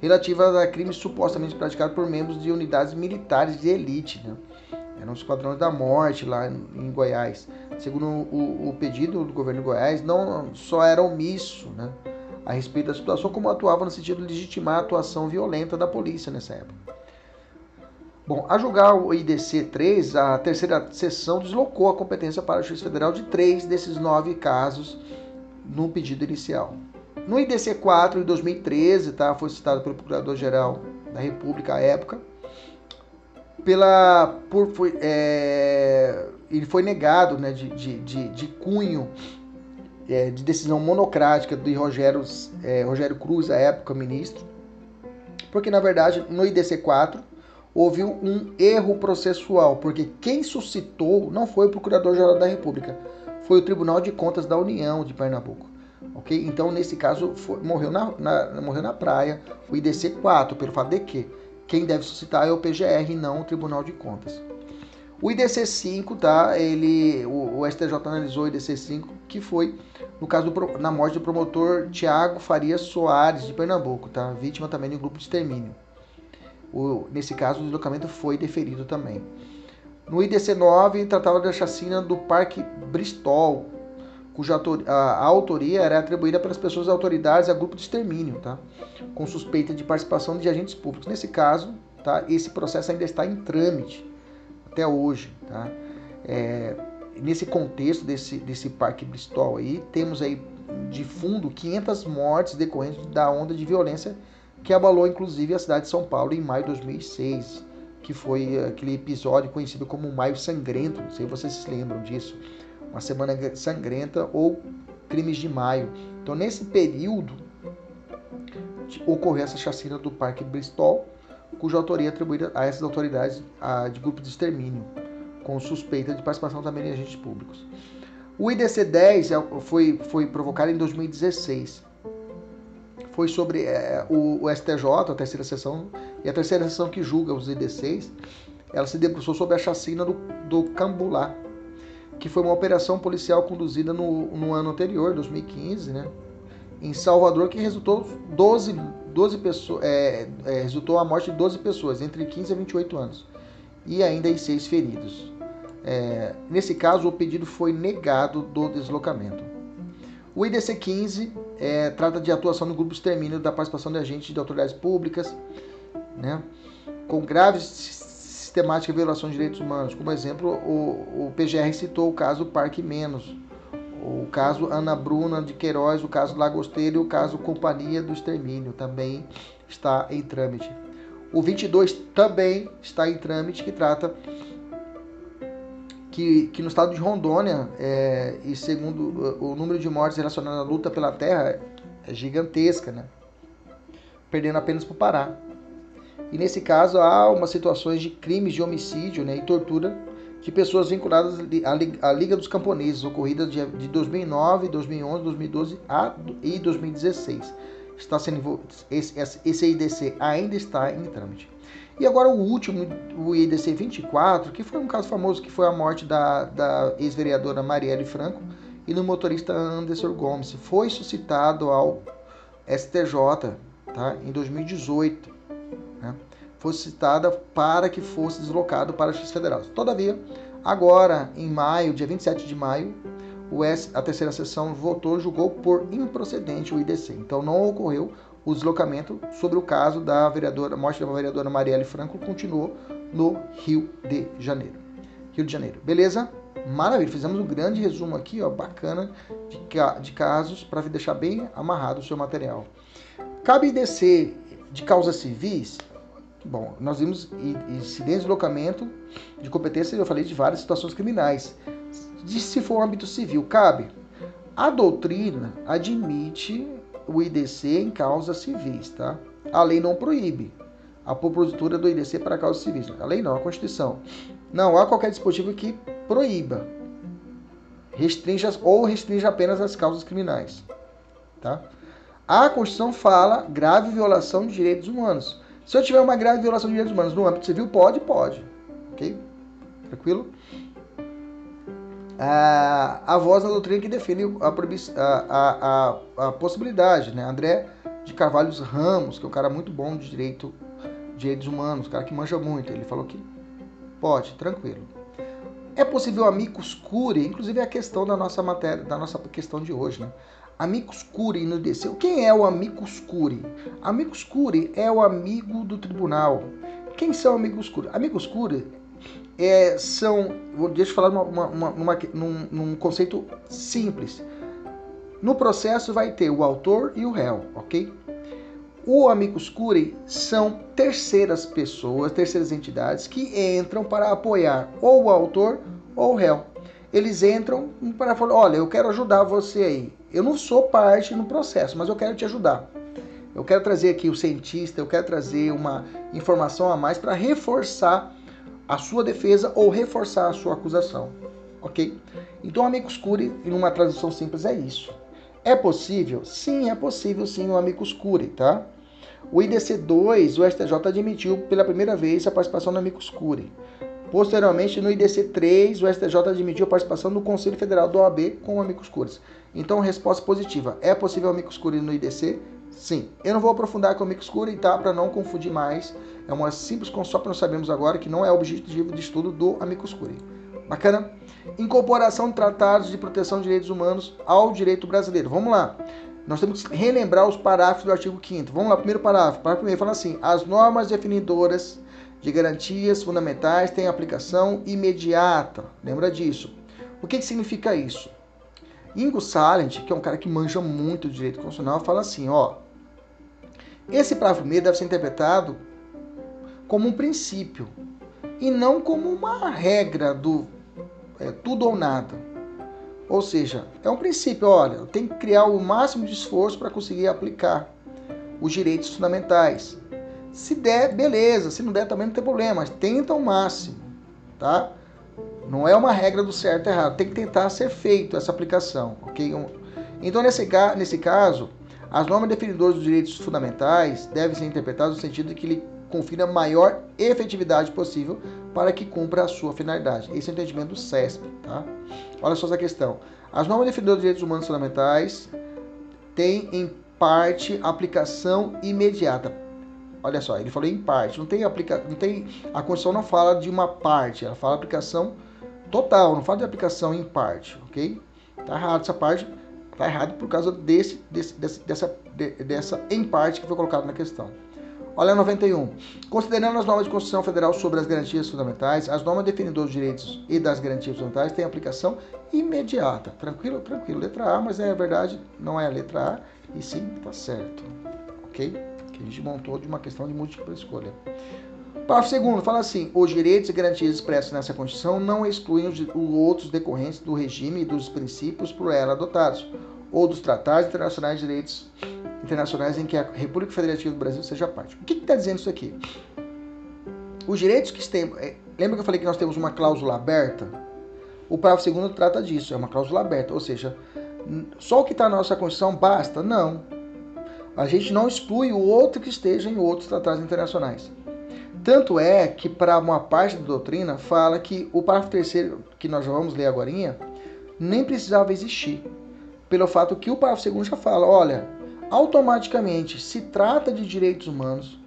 relativas a crimes supostamente praticados por membros de unidades militares de elite. Né? Eram os esquadrões da morte lá em Goiás. Segundo o, o, pedido do governo de Goiás, não só era omisso né, a respeito da situação, como atuava no sentido de legitimar a atuação violenta da polícia nessa época. Bom, a julgar o IDC 3, a terceira sessão deslocou a competência para a Justiça Federal de três desses nove casos no pedido inicial. No IDC 4, em 2013, tá, foi citado pelo Procurador-Geral da República à época, pela, por, foi, é, ele foi negado né, de, de, de, de cunho é, de decisão monocrática de Rogério, é, Rogério Cruz, à época ministro, porque na verdade no IDC 4 houve um erro processual, porque quem suscitou não foi o Procurador-Geral da República, foi o Tribunal de Contas da União de Pernambuco ok? Então, nesse caso, foi, morreu, na, na, morreu na praia o IDC 4, pelo fato de que quem deve suscitar é o PGR e não o Tribunal de Contas. O IDC 5, tá? Ele, o, o STJ analisou o IDC 5, que foi no caso do, na morte do promotor Tiago Farias Soares, de Pernambuco, tá? Vítima também de um grupo de extermínio. O, nesse caso, o deslocamento foi deferido também. No IDC 9, tratava da chacina do Parque Bristol, cuja a autoria era atribuída pelas pessoas autoridades a grupo de extermínio, tá? com suspeita de participação de agentes públicos. Nesse caso, tá? esse processo ainda está em trâmite até hoje. Tá? É, nesse contexto desse, desse Parque Bristol aí, temos aí de fundo 500 mortes decorrentes da onda de violência que abalou inclusive a cidade de São Paulo em maio de 2006, que foi aquele episódio conhecido como Maio Sangrento, não sei se vocês se lembram disso uma semana sangrenta ou crimes de maio. Então, nesse período, ocorreu essa chacina do Parque Bristol, cuja autoria é atribuída a essas autoridades de grupo de extermínio, com suspeita de participação também de agentes públicos. O IDC 10 é, foi, foi provocado em 2016. Foi sobre é, o, o, STJ, a terceira sessão, e a terceira sessão que julga os IDCs, ela se debruçou sobre a chacina do, do Cambulá, que foi uma operação policial conduzida no, no ano anterior, 2015, né? Em Salvador, que resultou 12, 12 pessoas, é, é, resultou a morte de 12 pessoas, entre 15 e 28 anos, e ainda em seis feridos. É, nesse caso, o pedido foi negado do deslocamento. O IDC 15 é, trata de atuação no grupo extermínio da participação de agentes de autoridades públicas, né, com graves sistemática de violação de direitos humanos. Como exemplo, o, o PGR citou o caso Parque Menos, o caso Ana Bruna de Queiroz, o caso Lagosteiro e o caso Companhia do Extermínio também está em trâmite. O 22 também está em trâmite, que trata que, que no estado de Rondônia, é, e segundo o número de mortes relacionadas à luta pela terra, é gigantesca, né? perdendo apenas para o Pará. E nesse caso há umas situações de crimes de homicídio né, e tortura de pessoas vinculadas à Liga dos Camponeses, ocorridas de 2009, 2011, 2012 e 2016. Está sendo, esse, esse IDC ainda está em trâmite. E agora o último, o IDC 24, que foi um caso famoso, que foi a morte da, da ex-vereadora Marielle Franco e do motorista Anderson Gomes. Foi suscitado ao STJ tá, em 2018 né, fosse citada para que fosse deslocado para a Justiça Federal. Todavia, agora, em maio, dia 27 de maio, a terceira sessão votou, julgou por improcedente o IDC. Então não ocorreu o deslocamento sobre o caso da vereadora, morte da vereadora Marielle Franco continuou no Rio de Janeiro. Rio de Janeiro. Beleza? Maravilha. Fizemos um grande resumo aqui, ó, bacana, de, de casos para deixar bem amarrado o seu material. Cabe IDC de causas civis? Bom, nós vimos incidência de deslocamento de competência, eu falei de várias situações criminais. De se for um âmbito civil, cabe? A doutrina admite o IDC em causas civis, tá? A lei não proíbe a propositura do IDC para causas civis. A lei não, a Constituição. Não há qualquer dispositivo que proíba, restrinja ou restrinja apenas as causas criminais, tá? A Constituição fala grave violação de direitos humanos. Se eu tiver uma grave violação de direitos humanos no âmbito civil, pode, pode. Ok? Tranquilo? A, a voz da doutrina que defende a, a, a, possibilidade, né? André de Carvalhos Ramos, que é um cara muito bom de direito, direitos humanos, um cara que manja muito, ele falou que pode, tranquilo. É possível amicus curiae, inclusive é a questão da nossa matéria, da nossa questão de hoje, né? Amicus no DC. Quem é o amicus curiae? Amicus curiae é o amigo do tribunal. Quem são amigos curiae? Amigos curiae é, são, deixa eu falar uma, uma, uma, num, num conceito simples. No processo vai ter o autor e o réu, ok? O amicus curiae são terceiras pessoas, terceiras entidades que entram para apoiar ou o autor ou o réu. Eles entram para falar, olha, eu quero ajudar você aí. Eu não sou parte no processo, mas eu quero te ajudar. Eu quero trazer aqui o cientista, eu quero trazer uma informação a mais para reforçar a sua defesa ou reforçar a sua acusação. Ok? Então, amicus curiae, em uma tradução simples, é isso. É possível? Sim, é possível sim o amicus curiae, tá? O IDC 2, o STJ admitiu pela primeira vez a participação do amicus curiae. Posteriormente, no IDC 3, o STJ admitiu a participação do Conselho Federal do OAB com o amicus curiae. Então, resposta positiva. É possível o amicus curiae no IDC? Sim. Eu não vou aprofundar com o amicus curiae, tá? Para não confundir mais é uma simples só para nós sabemos agora que não é objetivo de estudo do Amicus Curiae. Bacana? Incorporação de tratados de proteção de direitos humanos ao direito brasileiro. Vamos lá. Nós temos que relembrar os parágrafos do artigo 5 Vamos lá, primeiro parágrafo. Parágrafo primeiro fala assim: as normas definidoras de garantias fundamentais têm aplicação imediata. Lembra disso. O que, que significa isso? Ingo Salent, que é um cara que manja muito de direito constitucional, fala assim, ó, esse parágrafo primeiro deve ser interpretado como um princípio e não como uma regra do é, tudo ou nada. Ou seja, é um princípio, olha, eu tenho que criar o máximo de esforço para conseguir aplicar os direitos fundamentais. Se der, beleza, se não der também não tem problema, mas tenta o máximo, tá? Não é uma regra do certo e errado, tem que tentar ser feito essa aplicação, ok? Então, nesse, nesse caso, as normas definidoras dos direitos fundamentais devem ser interpretadas no sentido de que ele confira a maior efetividade possível para que cumpra a sua finalidade. Esse é o entendimento do CESP. Tá? Olha só essa questão. As normas definidoras de direitos humanos fundamentais têm, em parte, aplicação imediata. Olha só, ele falou em parte. Não tem aplica... não tem a Constituição não fala de uma parte, ela fala aplicação total, não fala de aplicação em parte, ok? Tá errado essa parte, tá errado por causa desse, desse dessa, dessa em parte que foi colocado na questão. Olha 91. Considerando as normas de Constituição Federal sobre as garantias fundamentais, as normas definidoras dos direitos e das garantias fundamentais têm aplicação imediata. Tranquilo? Tranquilo. Letra A, mas é verdade, não é a letra A, e sim, tá certo. Ok? Que a gente montou de uma questão de múltipla escolha. Parágrafo segundo fala assim: os direitos e garantias expressos nessa Constituição não excluem os outros decorrentes do regime e dos princípios por ela adotados, ou dos tratados internacionais de direitos internacionais em que a República Federativa do Brasil seja parte. O que está dizendo isso aqui? Os direitos que temos. É, lembra que eu falei que nós temos uma cláusula aberta? O parágrafo segundo trata disso, é uma cláusula aberta, ou seja, só o que está na nossa Constituição basta? Não. A gente não exclui o outro que esteja em outros tratados internacionais. Tanto é que, para uma parte da doutrina, fala que o parágrafo terceiro, que nós vamos ler agora, nem precisava existir. Pelo fato que o parágrafo segundo já fala: olha, automaticamente se trata de direitos humanos,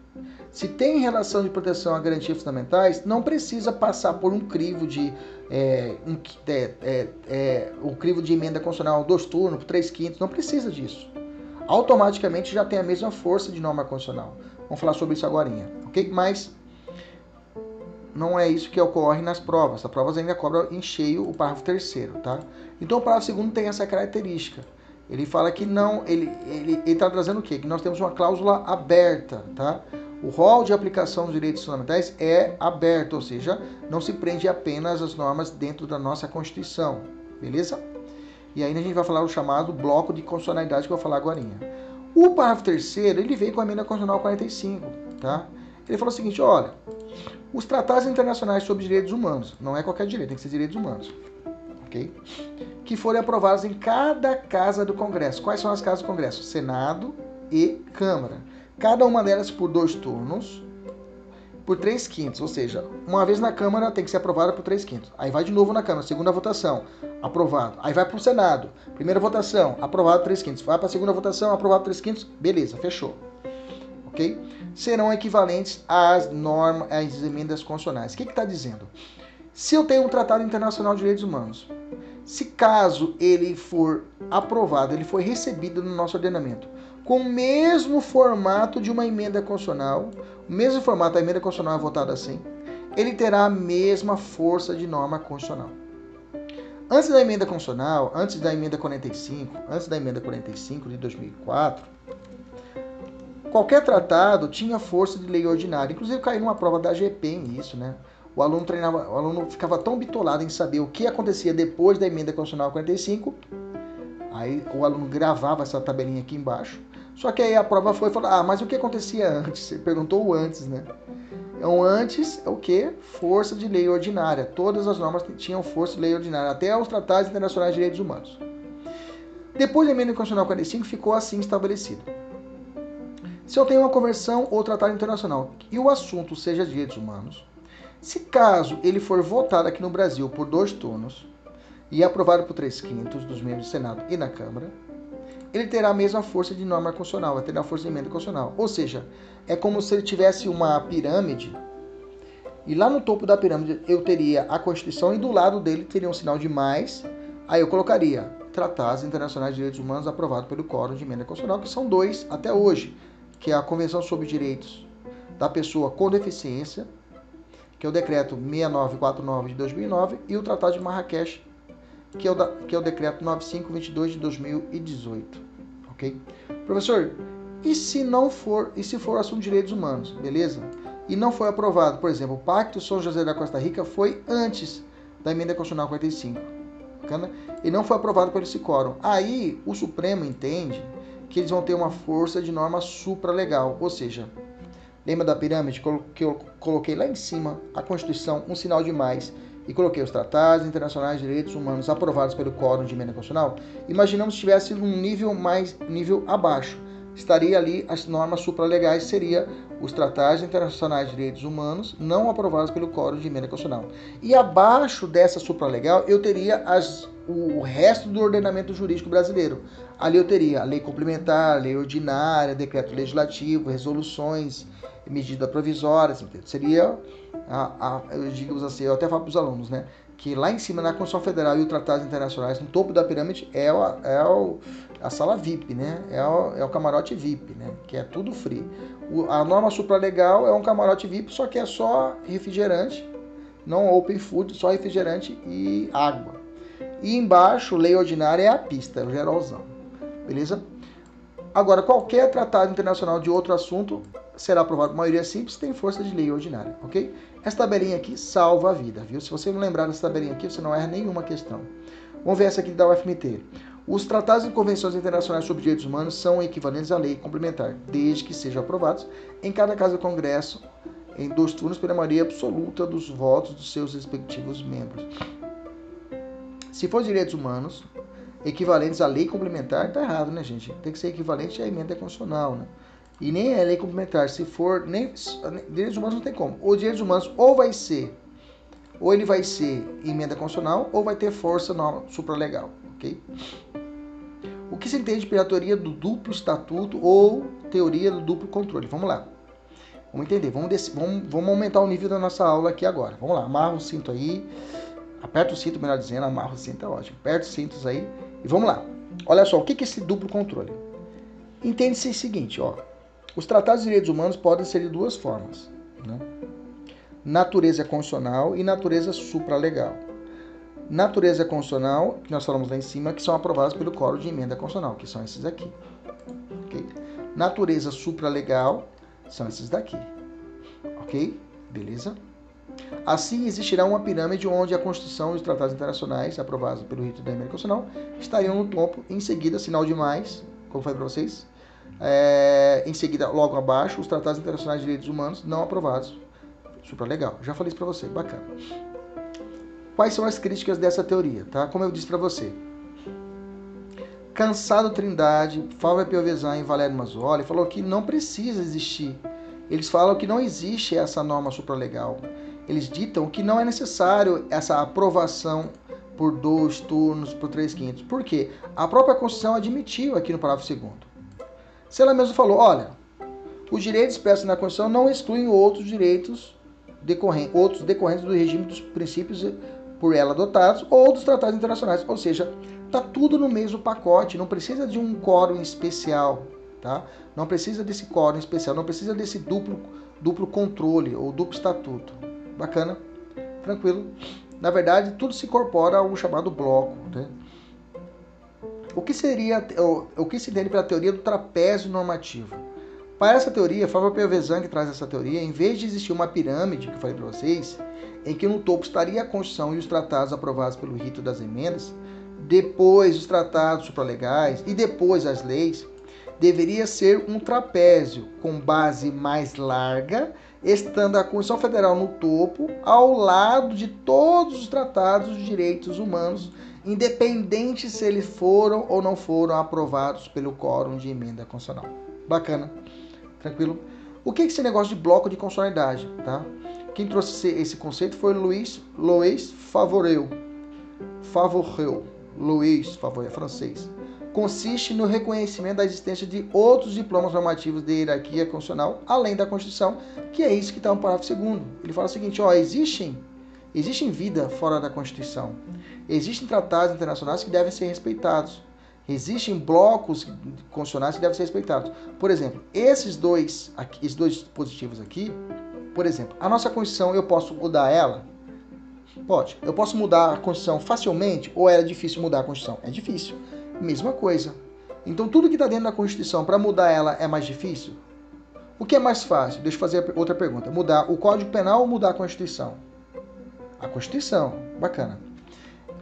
Se tem relação de proteção a garantias fundamentais, não precisa passar por um crivo de é, um, é, é, é, crivo de emenda constitucional dois turnos, três quintos, não precisa disso. Automaticamente já tem a mesma força de norma constitucional. Vamos falar sobre isso agora, ok? Mas não é isso que ocorre nas provas. As provas ainda cobram em cheio o parágrafo terceiro, tá? Então o parágrafo segundo tem essa característica. Ele fala que não, ele está trazendo o quê? Que nós temos uma cláusula aberta, tá? O rol de aplicação dos direitos fundamentais é aberto, ou seja, não se prende apenas às normas dentro da nossa Constituição, beleza? E aí a gente vai falar o chamado bloco de constitucionalidade que eu vou falar agora. O parágrafo terceiro, ele veio com a emenda constitucional 45, tá? Ele falou o seguinte, olha, os tratados internacionais sobre direitos humanos, não é qualquer direito, tem que ser direitos humanos, ok? Que forem aprovados em cada casa do Congresso. Quais são as casas do Congresso? Senado e Câmara cada uma delas por dois turnos, por três quintos, ou seja, uma vez na Câmara tem que ser aprovada por três quintos. Aí vai de novo na Câmara, segunda votação, aprovado. Aí vai para o Senado, primeira votação, aprovado três quintos. Vai para a segunda votação, aprovado três quintos, beleza, fechou. Ok? Serão equivalentes às normas, às emendas constitucionais. O que está dizendo? Se eu tenho um Tratado Internacional de Direitos Humanos, se caso ele for aprovado, ele for recebido no nosso ordenamento, com o mesmo formato de uma emenda constitucional, o mesmo formato da emenda constitucional é votada assim, ele terá a mesma força de norma constitucional. Antes da emenda constitucional, antes da emenda 45, antes da emenda 45 de 2004, qualquer tratado tinha força de lei ordinária. Inclusive caiu numa prova da GP nisso, né? O aluno treinava, o aluno ficava tão bitolado em saber o que acontecia depois da emenda constitucional 45, aí o aluno gravava essa tabelinha aqui embaixo só que aí a prova foi falar, ah, mas o que acontecia antes? Você perguntou o antes, né? Então, antes é o que? Força de lei ordinária. Todas as normas tinham força de lei ordinária, até os tratados internacionais de direitos humanos. Depois da emenda constitucional 45, ficou assim estabelecido. Se eu tenho uma conversão ou tratado internacional e o assunto seja direitos humanos, se caso ele for votado aqui no Brasil por dois turnos e aprovado por três quintos dos membros do Senado e na Câmara, ele terá a mesma força de norma constitucional, vai ter a força de emenda constitucional. Ou seja, é como se ele tivesse uma pirâmide e lá no topo da pirâmide eu teria a Constituição e do lado dele teria um sinal de mais. Aí eu colocaria Tratados Internacionais de Direitos Humanos aprovado pelo Quórum de Emenda Constitucional, que são dois até hoje, que é a Convenção sobre Direitos da Pessoa com Deficiência, que é o Decreto 6949 de 2009, e o Tratado de Marrakech, que é o, da, que é o decreto 9522 de 2018, ok? Professor, e se não for, e se for assunto de direitos humanos, beleza? E não foi aprovado, por exemplo, o Pacto São José da Costa Rica foi antes da emenda constitucional 45, bacana? E não foi aprovado pelo esse quórum. Aí o Supremo entende que eles vão ter uma força de norma supralegal, ou seja, lembra da pirâmide que eu coloquei lá em cima a Constituição, um sinal de mais e coloquei os tratados internacionais de direitos humanos aprovados pelo Quórum de Emenda Constitucional, imaginamos que estivesse num nível mais nível abaixo. Estaria ali as normas supralegais, seria os tratados internacionais de direitos humanos não aprovados pelo Quórum de Emenda Constitucional. E abaixo dessa supralegal, eu teria as, o resto do ordenamento jurídico brasileiro. Ali eu teria a lei complementar, lei ordinária, decreto legislativo, resoluções, medidas provisórias, seria a, a, eu digo assim, eu até falo para os alunos, né? Que lá em cima, na Constituição Federal e os tratados internacionais, no topo da pirâmide, é, o, é o, a sala VIP, né? É o, é o camarote VIP, né? Que é tudo free. O, a norma supralegal é um camarote VIP, só que é só refrigerante, não open food, só refrigerante e água. E embaixo, lei ordinária é a pista, é o geralzão. Beleza? Agora, qualquer tratado internacional de outro assunto será aprovado por maioria simples, tem força de lei ordinária, ok? Essa tabelinha aqui salva a vida, viu? Se você não lembrar dessa tabelinha aqui, você não erra nenhuma questão. Vamos ver essa aqui da UFMT. Os tratados e convenções internacionais sobre direitos humanos são equivalentes à lei complementar, desde que sejam aprovados em cada caso do Congresso em dois turnos pela maioria absoluta dos votos dos seus respectivos membros. Se for direitos humanos equivalentes à lei complementar, tá errado, né, gente? Tem que ser equivalente à emenda constitucional, né? E nem é lei complementar. Se for, nem direitos humanos não tem como. Os direitos humanos ou vai ser, ou ele vai ser emenda constitucional, ou vai ter força supralegal, ok? O que se entende pela teoria do duplo estatuto ou teoria do duplo controle? Vamos lá. Vamos entender, vamos, vamos, vamos aumentar o nível da nossa aula aqui agora. Vamos lá, amarra o cinto aí, aperta o cinto, melhor dizendo, amarra o cinto é ótimo. Aperta os cintos aí e vamos lá. Olha só, o que é esse duplo controle? Entende-se o seguinte, ó. Os tratados de direitos humanos podem ser de duas formas. Né? Natureza constitucional e natureza supralegal. Natureza constitucional, que nós falamos lá em cima, que são aprovadas pelo Código de Emenda Constitucional, que são esses aqui. Okay? Natureza supralegal são esses daqui. Ok? Beleza? Assim, existirá uma pirâmide onde a Constituição e os tratados internacionais aprovados pelo rito da Emenda Constitucional estariam no topo, em seguida, sinal de mais, como falei para vocês, é, em seguida, logo abaixo, os tratados internacionais de direitos humanos não aprovados. Super legal. Já falei isso para você, bacana. Quais são as críticas dessa teoria, tá? Como eu disse para você. Cansado Trindade, Fábio Piovesan e Valério Mazzoli falou que não precisa existir. Eles falam que não existe essa norma supralegal. Eles ditam que não é necessário essa aprovação por dois turnos, por três quintos. Por quê? A própria Constituição admitiu aqui no parágrafo 2 Se ela mesmo falou, olha, os direitos expressos na Constituição não excluem outros direitos decorrentes, outros decorrentes do regime dos princípios por ela adotados ou dos tratados internacionais. Ou seja, tá tudo no mesmo pacote, não precisa de um quórum especial, tá? Não precisa desse quórum especial, não precisa desse duplo, duplo controle ou duplo estatuto. Bacana? Tranquilo? Na verdade, tudo se incorpora ao chamado bloco, né? O que seria o, o que se entende pela teoria do trapézio normativo? Para essa teoria, Fábio Piovesan que traz essa teoria, em vez de existir uma pirâmide, que eu falei para vocês, em que no topo estaria a Constituição e os tratados aprovados pelo rito das emendas, depois os tratados supralegais e depois as leis, deveria ser um trapézio com base mais larga, estando a Constituição Federal no topo, ao lado de todos os tratados de direitos humanos, independente se eles foram ou não foram aprovados pelo Quórum de Emenda Constitucional. Bacana? Tranquilo? O que é esse negócio de bloco de constitucionalidade, tá? Quem trouxe esse conceito foi Luiz Louis Favoreu. Favoreu. Louis Favoreu, é francês. Consiste no reconhecimento da existência de outros diplomas normativos de hierarquia constitucional, além da Constituição, que é isso que está no parágrafo 2 Ele fala o seguinte, ó, existem, existem vida fora da Constituição. Existem tratados internacionais que devem ser respeitados. Existem blocos constitucionais que devem ser respeitados. Por exemplo, esses dois, aqui, esses dois dispositivos aqui, por exemplo, a nossa Constituição, eu posso mudar ela? Pode. Eu posso mudar a Constituição facilmente ou é difícil mudar a Constituição? É difícil. Mesma coisa. Então, tudo que está dentro da Constituição, para mudar ela, é mais difícil? O que é mais fácil? Deixa eu fazer outra pergunta. Mudar o Código Penal ou mudar a Constituição? A Constituição. Bacana.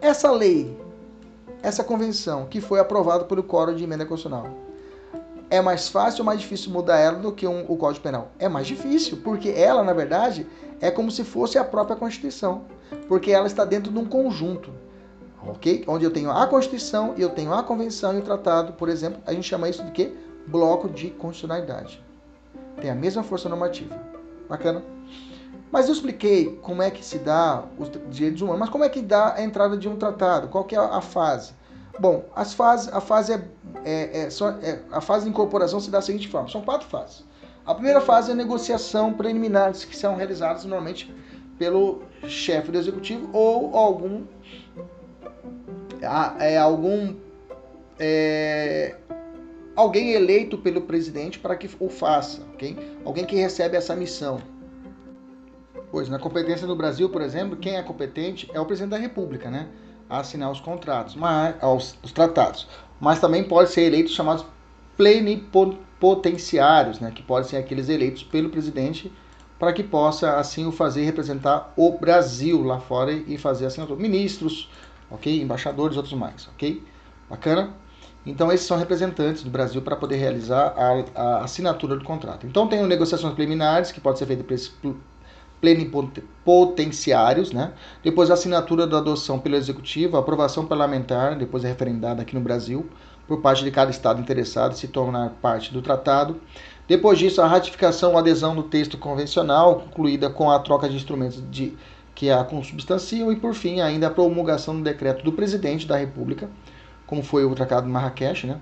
Essa lei, essa convenção que foi aprovada pelo Código de Emenda Constitucional, é mais fácil ou mais difícil mudar ela do que um, o Código Penal? É mais difícil, porque ela, na verdade, é como se fosse a própria Constituição, porque ela está dentro de um conjunto, ok? Onde eu tenho a Constituição e eu tenho a Convenção e o Tratado, por exemplo, a gente chama isso de quê? Bloco de constitucionalidade. Tem a mesma força normativa. Bacana? Mas eu expliquei como é que se dá os direitos humanos, mas como é que dá a entrada de um tratado? Qual que é a fase? Bom, as fases, a fase é, é, é, é, a fase de incorporação se dá da seguinte forma: são quatro fases. A primeira fase é a negociação preliminares que são realizadas normalmente pelo chefe do executivo ou algum é algum é, alguém eleito pelo presidente para que o faça, ok? Alguém que recebe essa missão. Pois na competência do Brasil, por exemplo, quem é competente é o presidente da República, né? a assinar os contratos, mas, os, os tratados. Mas também pode ser eleitos chamados plenipotenciários, né, que podem ser aqueles eleitos pelo presidente para que possa assim o fazer representar o Brasil lá fora e fazer assim ministros, ok, embaixadores, outros mais, ok, bacana. Então esses são representantes do Brasil para poder realizar a, a, assinatura do contrato. Então tem negociações preliminares que pode ser feita plenipotenciários, né? depois a assinatura da adoção pelo Executivo, a aprovação parlamentar, depois é referendada aqui no Brasil, por parte de cada Estado interessado se tornar parte do tratado. Depois disso, a ratificação ou adesão do texto convencional, concluída com a troca de instrumentos de, que a consubstanciam, e por fim, ainda a promulgação do decreto do presidente da República, como foi o Tratado de Marrakech, né?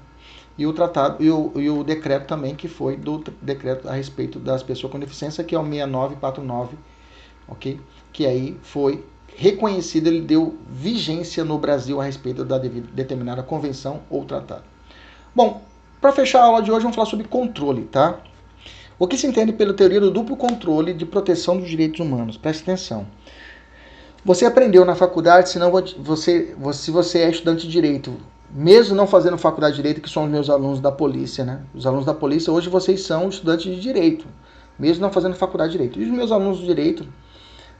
e o tratado e o, e o decreto também que foi do decreto a respeito das pessoas com deficiência, que é o 6949, ok? Que aí foi reconhecido, ele deu vigência no Brasil a respeito da determinada convenção ou tratado. Bom, para fechar a aula de hoje, vamos falar sobre controle, tá? O que se entende pela teoria do duplo controle de proteção dos direitos humanos? Preste atenção. Você aprendeu na faculdade, se não você, se você é estudante de direito, mesmo não fazendo faculdade de direito, que são os meus alunos da polícia, né? Os alunos da polícia, hoje vocês são estudantes de direito, mesmo não fazendo faculdade de direito. E os meus alunos de direito,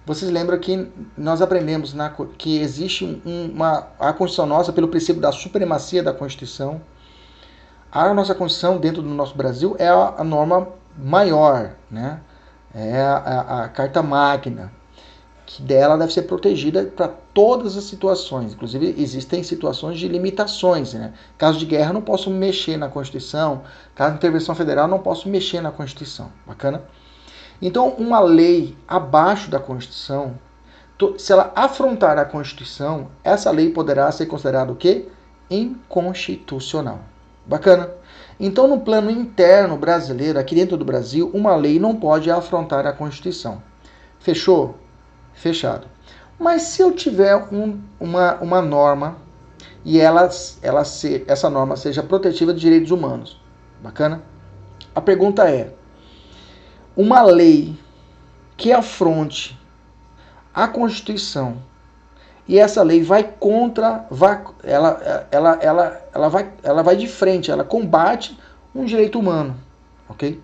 vocês lembram que nós aprendemos na, que existe uma a Constituição nossa pelo princípio da supremacia da Constituição. A nossa Constituição dentro do nosso Brasil é a, a norma maior, né? É a, a, a Carta Magna, que dela deve ser protegida para todas as situações. Inclusive, existem situações de limitações. Né? Caso de guerra, não posso mexer na Constituição. Caso de intervenção federal, não posso mexer na Constituição. Bacana? Então, uma lei abaixo da Constituição, se ela afrontar a Constituição, essa lei poderá ser considerada o quê? Inconstitucional. Bacana? Então, no plano interno brasileiro, aqui dentro do Brasil, uma lei não pode afrontar a Constituição. Fechou? Fechado. Mas se eu tiver um, uma, uma norma e ela, ela se, essa norma seja protetiva de direitos humanos, bacana? A pergunta é: uma lei que afronte a Constituição e essa lei vai contra, vai, ela, ela, ela, ela, vai, ela vai de frente, ela combate um direito humano, ok?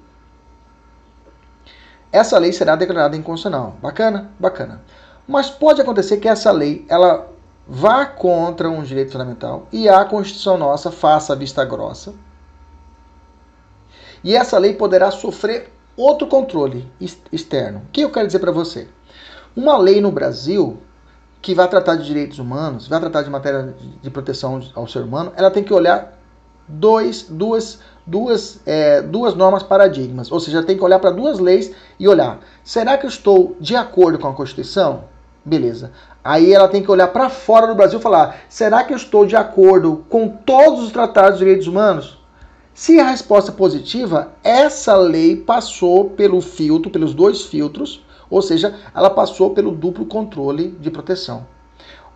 Essa lei será declarada inconstitucional. Bacana? Bacana. Mas pode acontecer que essa lei ela vá contra um direito fundamental e a Constituição nossa faça vista grossa. E essa lei poderá sofrer outro controle externo. O que eu quero dizer para você? Uma lei no Brasil que vai tratar de direitos humanos, vai tratar de matéria de proteção ao ser humano, ela tem que olhar dois, duas, duas, é, duas normas paradigmas. Ou seja, tem que olhar para duas leis e olhar: será que eu estou de acordo com a Constituição? Beleza. Aí ela tem que olhar para fora do Brasil e falar: será que eu estou de acordo com todos os tratados de direitos humanos? Se a resposta é positiva, essa lei passou pelo filtro, pelos dois filtros ou seja, ela passou pelo duplo controle de proteção.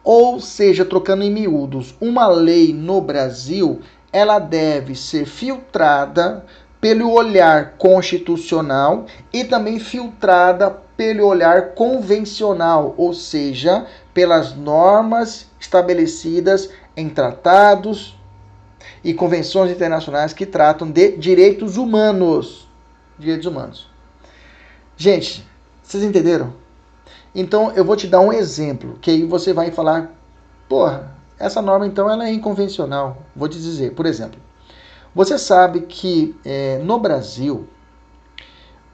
Ou seja, trocando em miúdos, uma lei no Brasil, ela deve ser filtrada pelo olhar constitucional e também filtrada pelo olhar convencional, ou seja, pelas normas estabelecidas em tratados e convenções internacionais que tratam de direitos humanos. Direitos humanos. Gente, vocês entenderam? Então eu vou te dar um exemplo, que aí você vai falar, porra, essa norma então ela é inconvencional. Vou te dizer, por exemplo, você sabe que é, no Brasil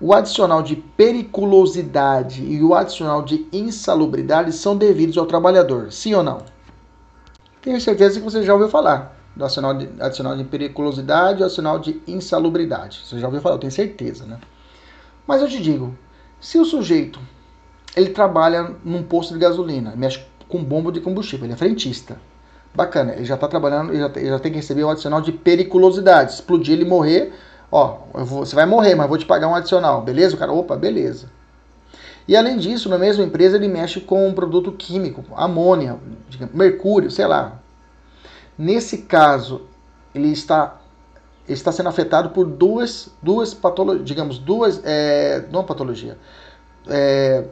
o adicional de periculosidade e o adicional de insalubridade são devidos ao trabalhador, sim ou não? Tenho certeza que você já ouviu falar do adicional de, adicional de periculosidade e adicional de insalubridade. Você já ouviu falar, eu tenho certeza, né? Mas eu te digo, se o sujeito ele trabalha num posto de gasolina, mexe com bomba de combustível, ele é frentista. Bacana, ele já está trabalhando, ele já, ele já, tem que receber um adicional de periculosidade. Explodir ele morrer, ó, vou, você vai morrer, mas vou te pagar um adicional, beleza? O cara, opa, beleza. E além disso, na mesma empresa ele mexe com um produto químico, amônia, mercúrio, sei lá. Nesse caso, ele está está sendo afetado por duas, duas patologias, digamos, duas, é, não patologia, é,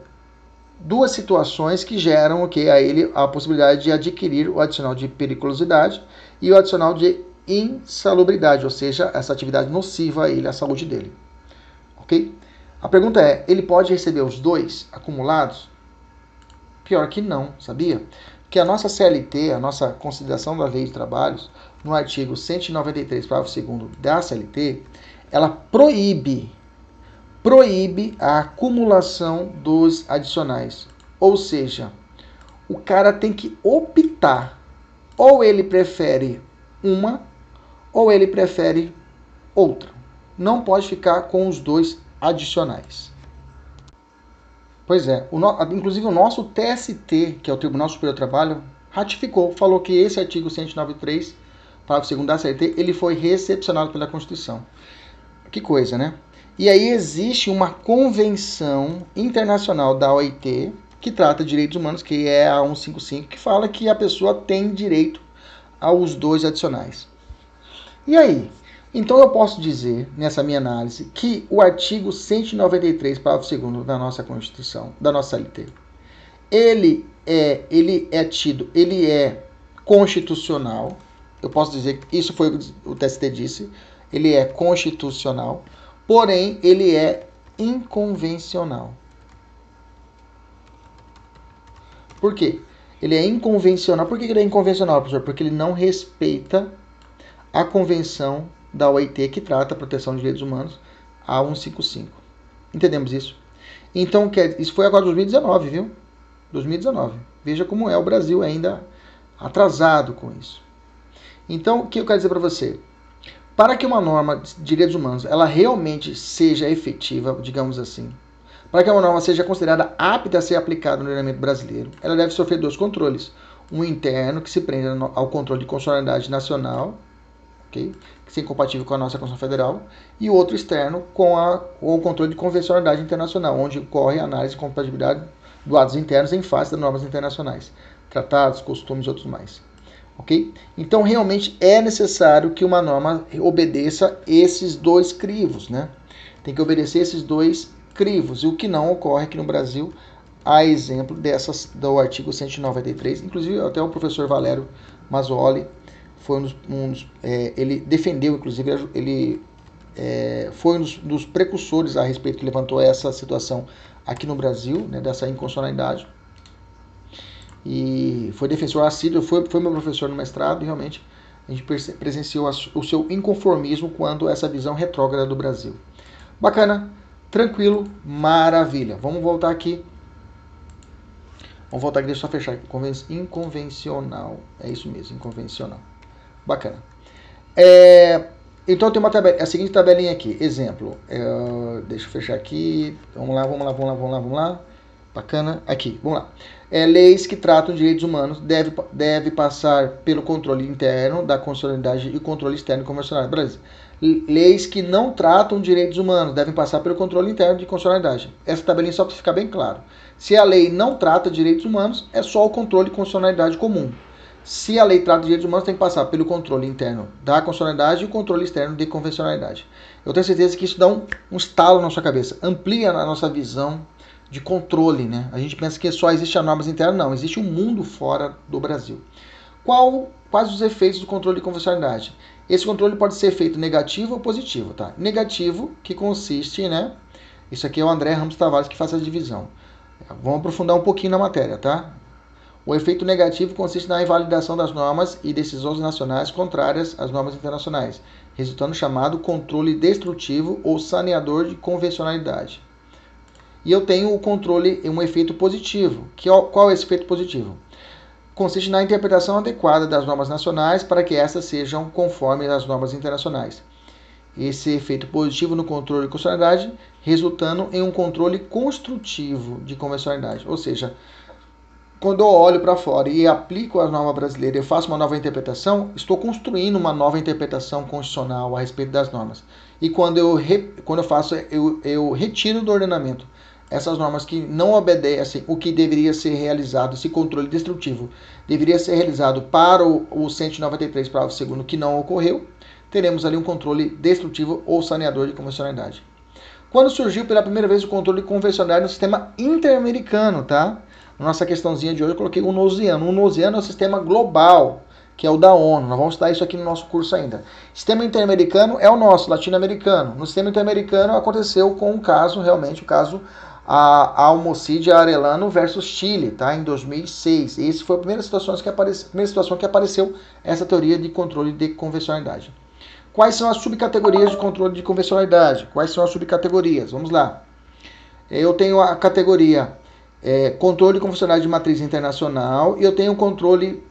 duas situações que geram okay, a ele a possibilidade de adquirir o adicional de periculosidade e o adicional de insalubridade, ou seja, essa atividade nociva a ele, à saúde dele. Ok? A pergunta é, ele pode receber os dois acumulados? Pior que não, sabia? Que a nossa CLT, a nossa consideração da lei de trabalhos, no artigo 193, parágrafo 2 da CLT, ela proíbe proíbe a acumulação dos adicionais. Ou seja, o cara tem que optar. Ou ele prefere uma, ou ele prefere outra. Não pode ficar com os dois adicionais. Pois é, o no, inclusive o nosso TST, que é o Tribunal Superior do Trabalho, ratificou, falou que esse artigo 193 parágrafo 2 da CLT, ele foi recepcionado pela Constituição. Que coisa, né? E aí existe uma convenção internacional da OIT que trata direitos humanos, que é a 155, que fala que a pessoa tem direito aos dois adicionais. E aí? Então eu posso dizer, nessa minha análise, que o artigo 193, parágrafo 2 da nossa Constituição, da nossa LT, ele é, ele é tido, ele é constitucional. Eu posso dizer que isso foi o TST disse, ele é constitucional, porém ele é inconvencional. Por quê? Ele é inconvencional. Por que ele é inconvencional, professor? Porque ele não respeita a convenção da OIT que trata a proteção de direitos humanos, a 155. Entendemos isso? Então, isso foi agora 2019, viu? 2019. Veja como é o Brasil ainda atrasado com isso. Então, o que eu quero dizer para você? Para que uma norma de direitos humanos ela realmente seja efetiva, digamos assim, para que uma norma seja considerada apta a ser aplicada no ordenamento brasileiro, ela deve sofrer dois controles. Um interno, que se prende ao controle de constitucionalidade nacional, okay? que seja compatível com a nossa Constituição Federal, e outro externo, com, a, o controle de convencionalidade internacional, onde ocorre a análise de compatibilidade dos atos internos em face das normas internacionais, tratados, costumes e outros mais. Ok? Então, realmente é necessário que uma norma obedeça esses dois crivos, né? Tem que obedecer esses dois crivos, e o que não ocorre aqui no Brasil, a exemplo dessas do artigo 193, inclusive até o professor Valério Mazzoli foi um dos, um dos é, ele defendeu, inclusive, ele é, foi um dos, dos, precursores a respeito que levantou essa situação aqui no Brasil, né, dessa inconstitucionalidade. E foi defensor assíduo, foi, foi meu professor no mestrado e realmente a gente presenciou o seu inconformismo quando essa visão retrógrada do Brasil. Bacana, tranquilo, maravilha. Vamos voltar aqui. Vamos voltar aqui, deixa eu só fechar. Inconvencional. É isso mesmo, inconvencional. Bacana. É, então tem uma tabela, a seguinte tabelinha aqui. Exemplo. É, deixa eu fechar aqui. Vamos lá, vamos lá, vamos lá, vamos lá, vamos lá. Bacana. Aqui, vamos lá. É, leis que tratam de direitos humanos deve, deve passar pelo controle interno da constitucionalidade e controle externo convencional. Brasil. Leis que não tratam direitos humanos devem passar pelo controle interno de constitucionalidade. Essa tabelinha só para ficar bem claro. Se a lei não trata direitos humanos, é só o controle de constitucionalidade comum. Se a lei trata direitos humanos, tem que passar pelo controle interno da constitucionalidade e o controle externo de convencionalidade. Eu tenho certeza que isso dá um, um estalo na sua cabeça, amplia a nossa visão de controle. Né? A gente pensa que só existe a normas internas, não, existe um mundo fora do Brasil. Qual, quais os efeitos do controle de convencionalidade? Esse controle pode ser feito negativo ou positivo. Tá? Negativo, que consiste, né? Isso aqui é o André Ramos Tavares que faz a divisão. Vamos aprofundar um pouquinho na matéria, tá? O efeito negativo consiste na invalidação das normas e decisões nacionais contrárias às normas internacionais, resultando chamado controle destrutivo ou saneador de convencionalidade. E eu tenho o controle, um efeito positivo. Que, qual é esse efeito positivo? Consiste na interpretação adequada das normas nacionais para que essas sejam conformes às normas internacionais. Esse efeito positivo no controle de convencionalidade, resultando em um controle construtivo de convencionalidade, ou seja, quando eu olho para fora e aplico a norma brasileira, eu faço uma nova interpretação, estou construindo uma nova interpretação constitucional a respeito das normas. E quando eu, re, quando eu faço, eu, eu retiro do ordenamento essas normas que não obedecem o que deveria ser realizado, esse controle destrutivo deveria ser realizado para o, o 193, parágrafo segundo, que não ocorreu, teremos ali um controle destrutivo ou saneador de convencionalidade. Quando surgiu pela primeira vez o controle convencionalidade no sistema interamericano, tá? Nossa questãozinha de hoje eu coloquei o Nosiano. O Nosiano é o sistema global, que é o da ONU. Nós vamos estudar isso aqui no nosso curso ainda. Sistema interamericano é o nosso, latino-americano. No sistema interamericano aconteceu com um caso, realmente, o caso a Almocide Arellano versus Chile, tá? Em 2006. Esse foi a primeira situação que apareceu, primeira situação que apareceu essa teoria de controle de convencionalidade. Quais são as subcategorias de controle de convencionalidade? Quais são as subcategorias? Vamos lá. Eu tenho a categoria é, controle convencional de matriz internacional e eu tenho controle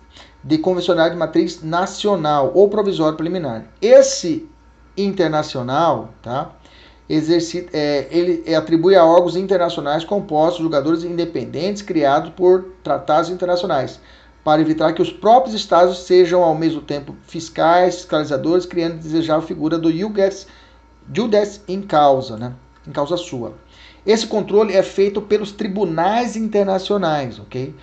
de convencional de matriz nacional ou provisório preliminar. Esse internacional, tá? Exercita, é, ele atribui a órgãos internacionais compostos jogadores independentes criados por tratados internacionais para evitar que os próprios estados sejam ao mesmo tempo fiscais, fiscalizadores, criando a desejável figura do Judes, Judes em causa, né? em causa sua. Esse controle é feito pelos tribunais internacionais, ok?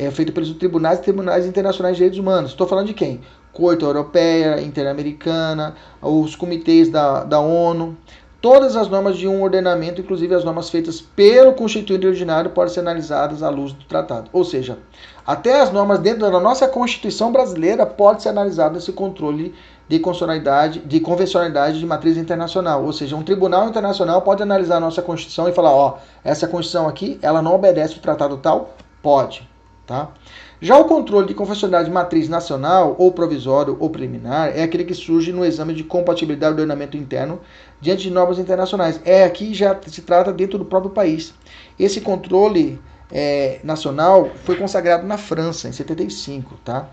É feito pelos tribunais tribunais internacionais de direitos humanos. Estou falando de quem? Corte Europeia, Interamericana, os comitês da, da ONU. Todas as normas de um ordenamento, inclusive as normas feitas pelo Constituinte Ordinário, podem ser analisadas à luz do tratado. Ou seja, até as normas dentro da nossa Constituição brasileira podem ser analisadas esse controle de constitucionalidade, de convencionalidade de matriz internacional. Ou seja, um tribunal internacional pode analisar a nossa Constituição e falar, ó, essa Constituição aqui, ela não obedece o tratado tal? Pode, tá? Já o controle de convencionalidade de matriz nacional, ou provisório, ou preliminar, é aquele que surge no exame de compatibilidade do ordenamento interno diante de normas internacionais. É aqui já se trata dentro do próprio país. Esse controle é, nacional foi consagrado na França, em 75, tá?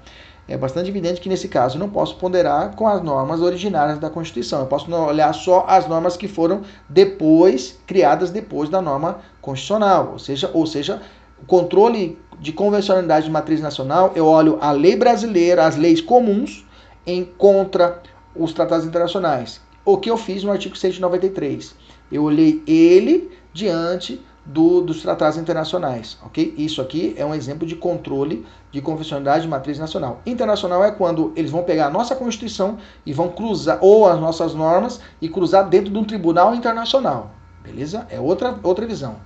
é bastante evidente que nesse caso eu não posso ponderar com as normas originárias da Constituição. Eu posso olhar só as normas que foram depois criadas depois da norma constitucional, ou seja, ou seja, o controle de convencionalidade de matriz nacional, eu olho a lei brasileira, as leis comuns em contra os tratados internacionais. O que eu fiz no artigo 193? Eu olhei ele diante do, dos tratados internacionais, ok? Isso aqui é um exemplo de controle de convencionalidade de matriz nacional. Internacional é quando eles vão pegar a nossa Constituição e vão cruzar, ou as nossas normas, e cruzar dentro de um tribunal internacional, beleza? É outra, outra visão.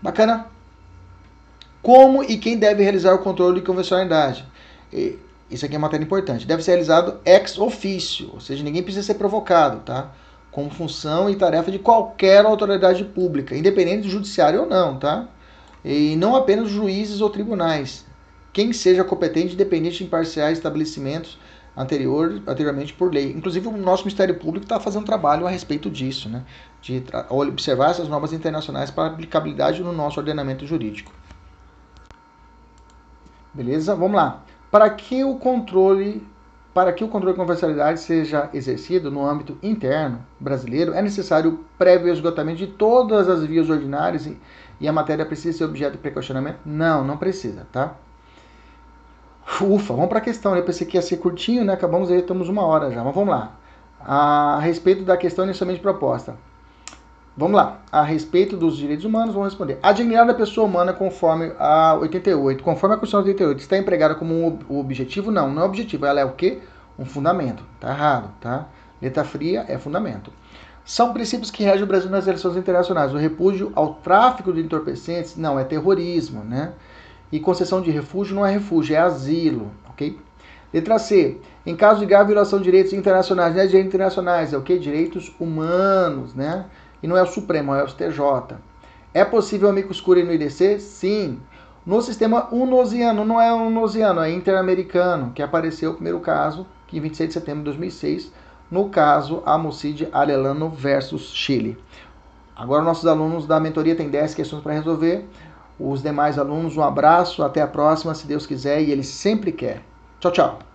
Bacana? Como e quem deve realizar o controle de convencionalidade? Isso aqui é matéria importante. Deve ser realizado ex officio, ou seja, ninguém precisa ser provocado, tá? como função e tarefa de qualquer autoridade pública, independente do judiciário ou não, tá? E não apenas juízes ou tribunais. Quem seja competente, independente de imparciais estabelecimentos anterior, anteriormente por lei. Inclusive, o nosso Ministério Público está fazendo trabalho a respeito disso, né? De observar essas normas internacionais para aplicabilidade no nosso ordenamento jurídico. Beleza? Vamos lá. Para que o controle para que o controle de convencionalidade seja exercido no âmbito interno brasileiro, é necessário prévio esgotamento de todas as vias ordinárias e, e a matéria precisa ser objeto de precaucionamento? Não, não precisa, tá? Ufa, vamos para a questão. Eu pensei que ia ser curtinho, né? Acabamos aí, estamos uma hora já, mas vamos lá. A respeito da questão inicialmente proposta. Vamos lá. A respeito dos direitos humanos, vamos responder. A dignidade da pessoa humana, conforme a 88, conforme a Constituição 88, está empregada como um objetivo? Não, não é objetivo. Ela é o quê? Um fundamento. Tá errado, tá? Letra fria é fundamento. São princípios que regem o Brasil nas relações internacionais. O repúdio ao tráfico de entorpecentes, não, é terrorismo, né? E concessão de refúgio não é refúgio, é asilo, ok? Letra C. Em caso de grave violação de direitos internacionais, não é direitos internacionais, é o que? Direitos humanos, né? E não é o Supremo, é o STJ. É possível amicus curiae no IDC? Sim. No sistema unosiano, não é unosiano, é interamericano, que apareceu o primeiro caso, que em 26 de setembro de 2006, no caso Amocide Arellano versus Chile. Agora nossos alunos da mentoria têm 10 questões para resolver. Os demais alunos, um abraço, até a próxima, se Deus quiser, e ele sempre quer. Tchau, tchau.